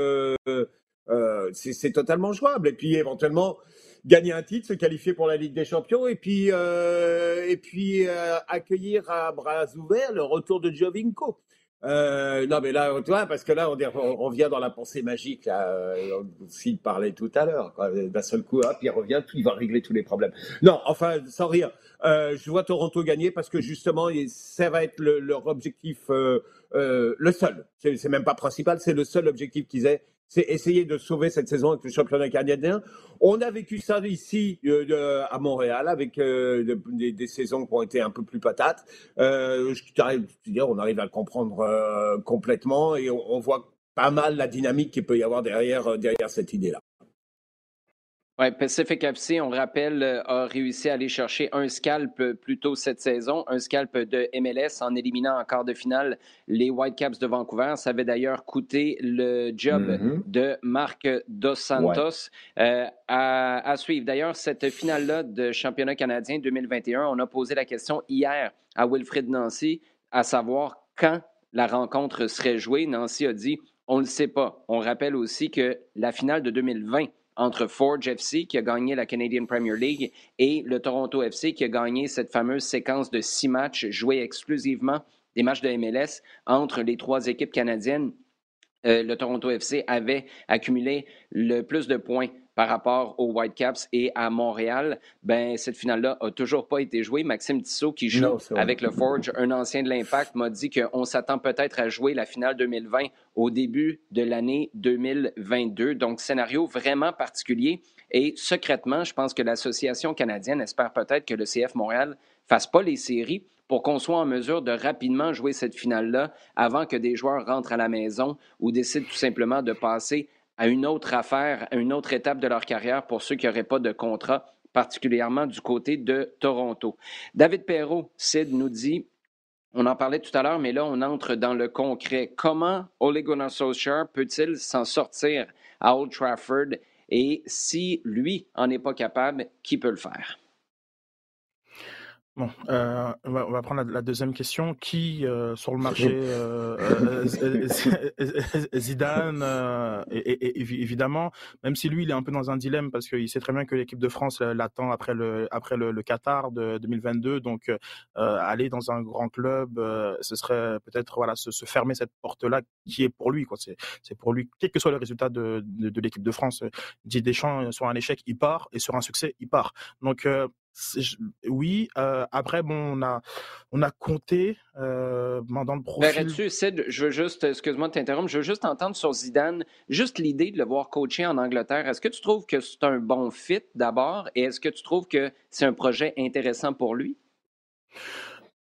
c'est totalement jouable. Et puis éventuellement gagner un titre se qualifier pour la Ligue des Champions et puis et puis accueillir à bras ouverts le retour de Giovinco euh, non, mais là, tu vois, parce que là, on, revient dans la pensée magique, là, euh, s'il parlait tout à l'heure. D'un seul coup, hop, il revient, il va régler tous les problèmes. Non, enfin, sans rire. Euh, je vois Toronto gagner parce que justement, ça va être leur objectif, euh, euh, le seul. C'est même pas principal, c'est le seul objectif qu'ils aient c'est essayer de sauver cette saison avec le championnat canadien. On a vécu ça ici euh, à Montréal avec euh, des, saisons qui ont été un peu plus patates. Euh, on arrive à le comprendre euh, complètement et on, voit pas mal la dynamique qu'il peut y avoir derrière cette idée-là. Oui, Pacific FC, on rappelle, euh, a réussi à aller chercher un scalp euh, plus tôt cette saison, un scalp de MLS en éliminant en quart de finale les Whitecaps de Vancouver. Ça avait d'ailleurs coûté le job mm-hmm. de Marc Dos Santos euh, à, à, suivre. D'ailleurs, cette finale-là de championnat canadien 2021, on a posé la question hier à Wilfrid Nancy, à savoir quand la rencontre serait jouée. Nancy a dit, on ne le sait pas. On rappelle aussi que la finale de 2020 entre Forge FC, qui a gagné la Canadian Premier League, et le Toronto FC, qui a gagné cette fameuse séquence de six matchs joués exclusivement des matchs de MLS entre les trois équipes canadiennes. Euh, le Toronto FC avait accumulé le plus de points par rapport aux Whitecaps et à Montréal, ben cette finale-là a toujours pas été jouée. Maxime Tissot, qui joue avec le Forge, un ancien de l'Impact, m'a dit qu'on s'attend peut-être à jouer la finale 2020 au début de l'année 2022. Donc, scénario vraiment particulier. Et secrètement, je pense que l'Association canadienne espère peut-être que le CF Montréal fasse pas les séries pour qu'on soit en mesure de rapidement jouer cette finale-là avant que des joueurs rentrent à la maison ou décident tout simplement de passer à une autre affaire, à une autre étape de leur carrière pour ceux qui n'auraient pas de contrat, particulièrement du côté de Toronto. David Perrault, Sid nous dit on en parlait tout à l'heure, mais là, on entre dans le concret. Comment Ole Gunnar peut-il s'en sortir à Old Trafford? Et si lui en est pas capable, qui peut le faire? Bon, euh, on, va, prendre la, deuxième question. Qui euh, sur le marché euh, Zidane, et, évidemment, même si lui il est un peu dans un dilemme parce qu'il sait très bien que l'équipe de France l'attend après le après le, Qatar de 2022, donc aller dans un grand club, ce serait peut-être voilà se, fermer cette porte-là qui est pour lui quoi. C'est pour lui, quel que soit le résultat de, de, l'équipe de France. Didier Deschamps sur un échec il part et sur un succès il part. Donc oui, euh, après, bon, on a, on a compté euh, dans le profil. tu je veux juste, excuse-moi de t'interrompre, je veux juste entendre sur Zidane, juste l'idée de le voir coacher en Angleterre. Est-ce que tu trouves que c'est un bon fit d'abord et est-ce que tu trouves que c'est un projet intéressant pour lui?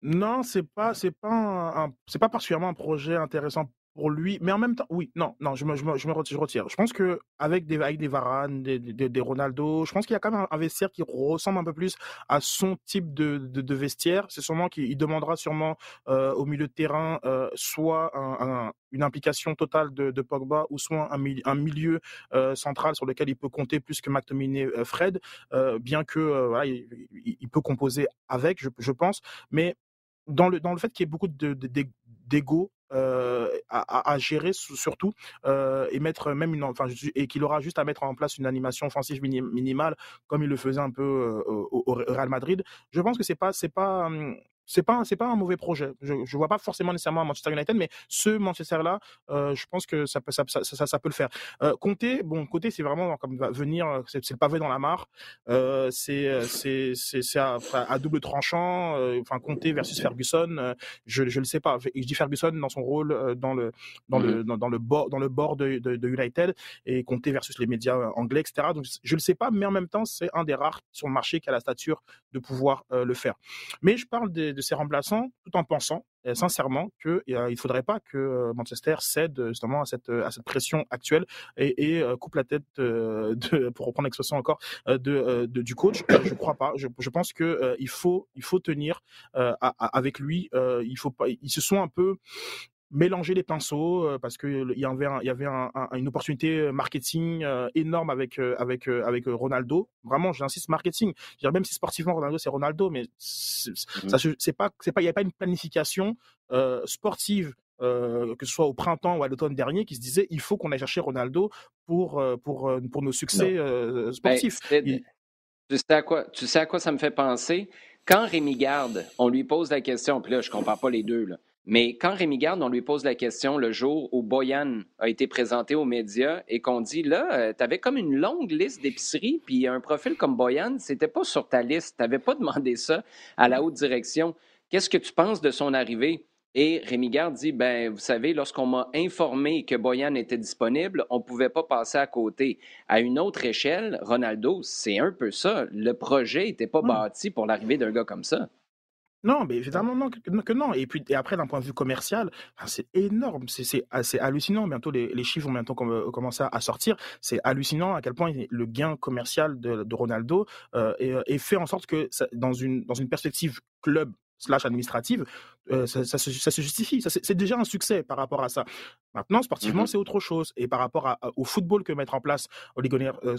Non, c'est pas, c'est pas, c'est pas particulièrement un projet intéressant pour lui, mais en même temps, oui, non, non, je me, je me, je me retire, je pense que avec des, avec des Varane, des, des, Ronaldo, je pense qu'il y a quand même un vestiaire qui ressemble un peu plus à son type de, de, de vestiaire. C'est sûrement qu'il demandera sûrement euh, au milieu de terrain euh, soit un, une implication totale de, de, Pogba ou soit un, un milieu euh, central sur lequel il peut compter plus que McTominay, Fred, bien que voilà, il, peut composer avec, je, je pense, mais dans le dans le fait qu'il y ait beaucoup de d'ego euh, à, gérer surtout euh, et mettre même une enfin et qu'il aura juste à mettre en place une animation offensive minimale comme il le faisait un peu euh, au, au, Real Madrid. Je pense que c'est pas c'est pas hum, c'est pas c'est pas un mauvais projet. Je je vois pas forcément nécessairement Manchester United, mais ce Manchester là, euh, je pense que ça peut ça, ça, ça, ça peut le faire. Euh, Comté, bon Comté c'est vraiment comme venir, euh, c'est le pavé dans la mare. Euh, c'est c'est c'est à, à, double tranchant. Enfin Comté versus Ferguson, je je le sais pas. Je dis Ferguson dans son rôle dans le dans le mmh dans, le bord dans le bord de, de, de, United et Comté versus les médias anglais etc. Donc je le sais pas, mais en même temps c'est un des rares sur le marché qui a la stature de pouvoir le faire. Mais je parle de, ses remplaçants tout en pensant euh, sincèrement qu'il euh, ne faudrait pas que euh, Manchester cède justement à cette, à cette pression actuelle et, coupe la tête, pour reprendre l'expression encore, de, du coach. Je crois pas. Je, pense que il faut, il faut tenir avec lui. il faut pas. Ils se sont un peu mélanger les pinceaux euh, parce que il y avait il y avait une opportunité euh, marketing euh, énorme avec avec avec Ronaldo. Vraiment, j'insiste marketing. Je dirais même si sportivement Ronaldo c'est Ronaldo, mais c'est mmh. c'est pas c'est pas il y a pas une planification sportive que ce soit au printemps ou à l'automne dernier, qui se disait il faut qu'on aille chercher Ronaldo pour pour pour nos succès ben, sportifs. tu sais à quoi tu sais à quoi ça me fait penser? Quand Rémi Garde, on lui pose la question, puis là je compare pas les deux là. Mais quand Rémi Garde, on lui pose la question le jour où Boyan a été présenté aux médias et qu'on dit là, euh, tu avais comme une longue liste d'épiceries, puis un profil comme Boyan, c'était pas sur ta liste. Tu n'avais pas demandé ça à la haute direction. Qu'est-ce que tu penses de son arrivée? Et Rémi Garde dit ben, vous savez, lorsqu'on m'a informé que Boyan était disponible, on ne pouvait pas passer à côté. À une autre échelle, Ronaldo, c'est un peu ça. Le projet n'était pas bâti pour l'arrivée d'un gars comme ça. Non, mais évidemment non, que, non. Et puis et après, d'un point de vue commercial, c'est énorme, c'est assez hallucinant. Bientôt, les, chiffres vont bientôt commencer à sortir. C'est hallucinant à quel point le gain commercial de, Ronaldo euh, est, fait en sorte que dans une perspective club slash administrative, euh, ça, se, justifie. C'est déjà un succès par rapport à ça. Maintenant, sportivement, mmh c'est autre chose. Et par rapport à, au football que mettre en place Ole Gunnar euh,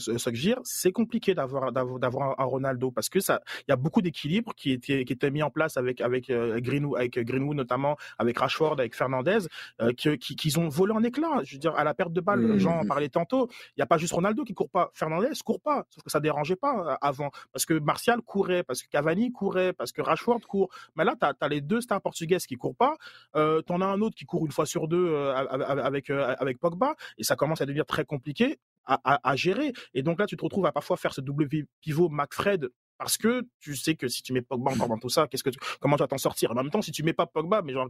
c'est compliqué d'avoir d'avoir un Ronaldo parce que ça, il y a beaucoup d'équilibre qui était qui était mis en place avec avec euh, Greenwood, avec Greenwood notamment, avec Rashford, avec Fernandez, euh, qui qu'ils ont volé en éclats. Je veux dire, à la perte de balle, mmh Jean en parlait tantôt. Il n'y a pas juste Ronaldo qui court pas, Fernandez court pas, sauf que ça dérangeait pas euh, avant parce que Martial courait, parce que Cavani courait, parce que Rashford court. Mais là, tu as, les deux stars portugaises qui courent pas. Euh, tu en as un autre qui court une fois sur deux euh, avec, euh, avec Pogba. Et ça commence à devenir très compliqué à, à, gérer. Et donc là, tu te retrouves à parfois faire ce double pivot McFred parce que tu sais que si tu mets Pogba encore dans tout ça, qu'est-ce que tu, comment tu vas t'en sortir? En même temps, si tu mets pas Pogba, mais genre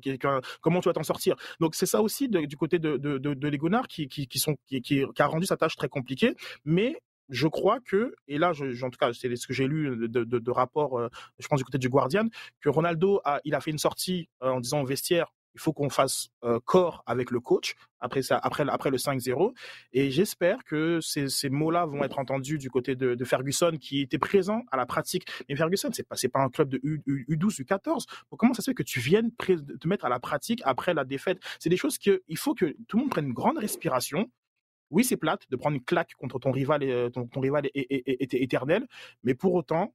comment tu vas t'en sortir? Donc c'est ça aussi du côté de de, de, Legonard qui, qui, qui qui, a rendu sa tâche très compliquée, mais je crois que, et là, je, en tout cas, c'est ce que j'ai lu de, de, euh, je pense du côté du Guardian, que Ronaldo a, il a fait une sortie euh, en disant au vestiaire, il faut qu'on fasse corps avec le coach après ça, après, après le 5-0. Et j'espère que ces, mots-là vont être entendus du côté de, Ferguson, qui était présent à la pratique. Mais Ferguson, c'est pas, pas un club de U, U, 12 U14. comment ça se fait que tu viennes te mettre à la pratique après la défaite? C'est des choses que il faut que tout le monde prenne une grande respiration, oui, c'est plate de prendre une claque contre ton rival, ton, ton rival est, éternel, mais pour autant,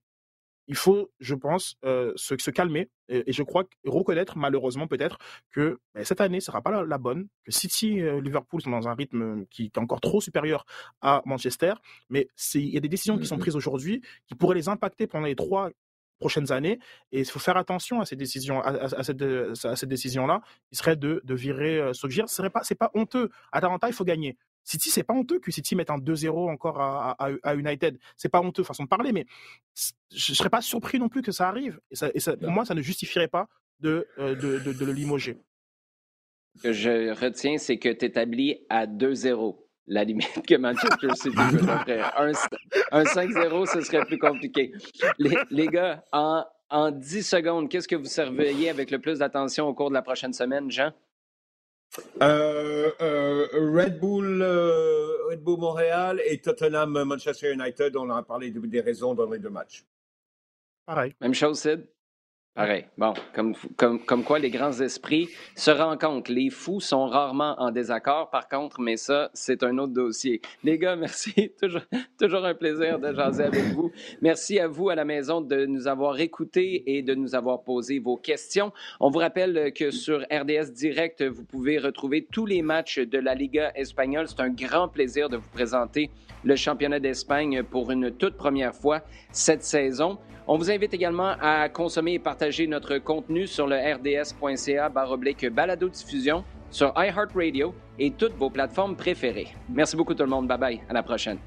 il faut, je pense, se, se, calmer et, je crois reconnaître malheureusement peut-être que ben, cette année ne sera pas la, bonne, que City, Liverpool sont dans un rythme qui, est encore trop supérieur à Manchester, mais il y a des décisions qui sont mmh prises aujourd'hui qui pourraient les impacter pendant les trois prochaines années. Et il faut faire attention à ces décisions, à, cette, à cette décision-là. Il serait de, de virer euh, Ce serait pas, pas honteux. Atalanta, il faut gagner. City, c'est pas honteux que City mette un 2-0 encore à, à, à United. C'est pas honteux, façon de parler, mais je serais pas surpris non plus que ça arrive. Et, ça, et ça, pour moi, ça ne justifierait pas de, euh, de, de, de, le limoger. Ce que je retiens, c'est que tu établis à 2-0 la limite que Manchester City peut offrir. Un, 5-0, ce serait plus compliqué. Les, les gars, en, en 10 secondes, qu'est-ce que vous surveillez avec le plus d'attention au cours de la prochaine semaine, Jean? Euh, euh, Red Bull, euh, Red Bull Montréal et Tottenham Manchester United. On a parlé des raisons dans les deux matchs. Pareil. Même chose, Sid? Pareil. Bon, comme, comme, comme quoi les grands esprits se rencontrent. Les fous sont rarement en désaccord, par contre, mais ça, c'est un autre dossier. Les gars, merci. toujours, toujours un plaisir de jaser avec vous. Merci à vous à la maison de nous avoir écoutés et de nous avoir posé vos questions. On vous rappelle que sur RDS Direct, vous pouvez retrouver tous les matchs de la Liga espagnole. C'est un grand plaisir de vous présenter le championnat d'Espagne pour une toute première fois cette saison. On vous invite également à consommer et partager notre contenu sur le rds.ca baroblique balado diffusion sur iHeartRadio et toutes vos plateformes préférées. Merci beaucoup tout le monde. Bye bye. À la prochaine.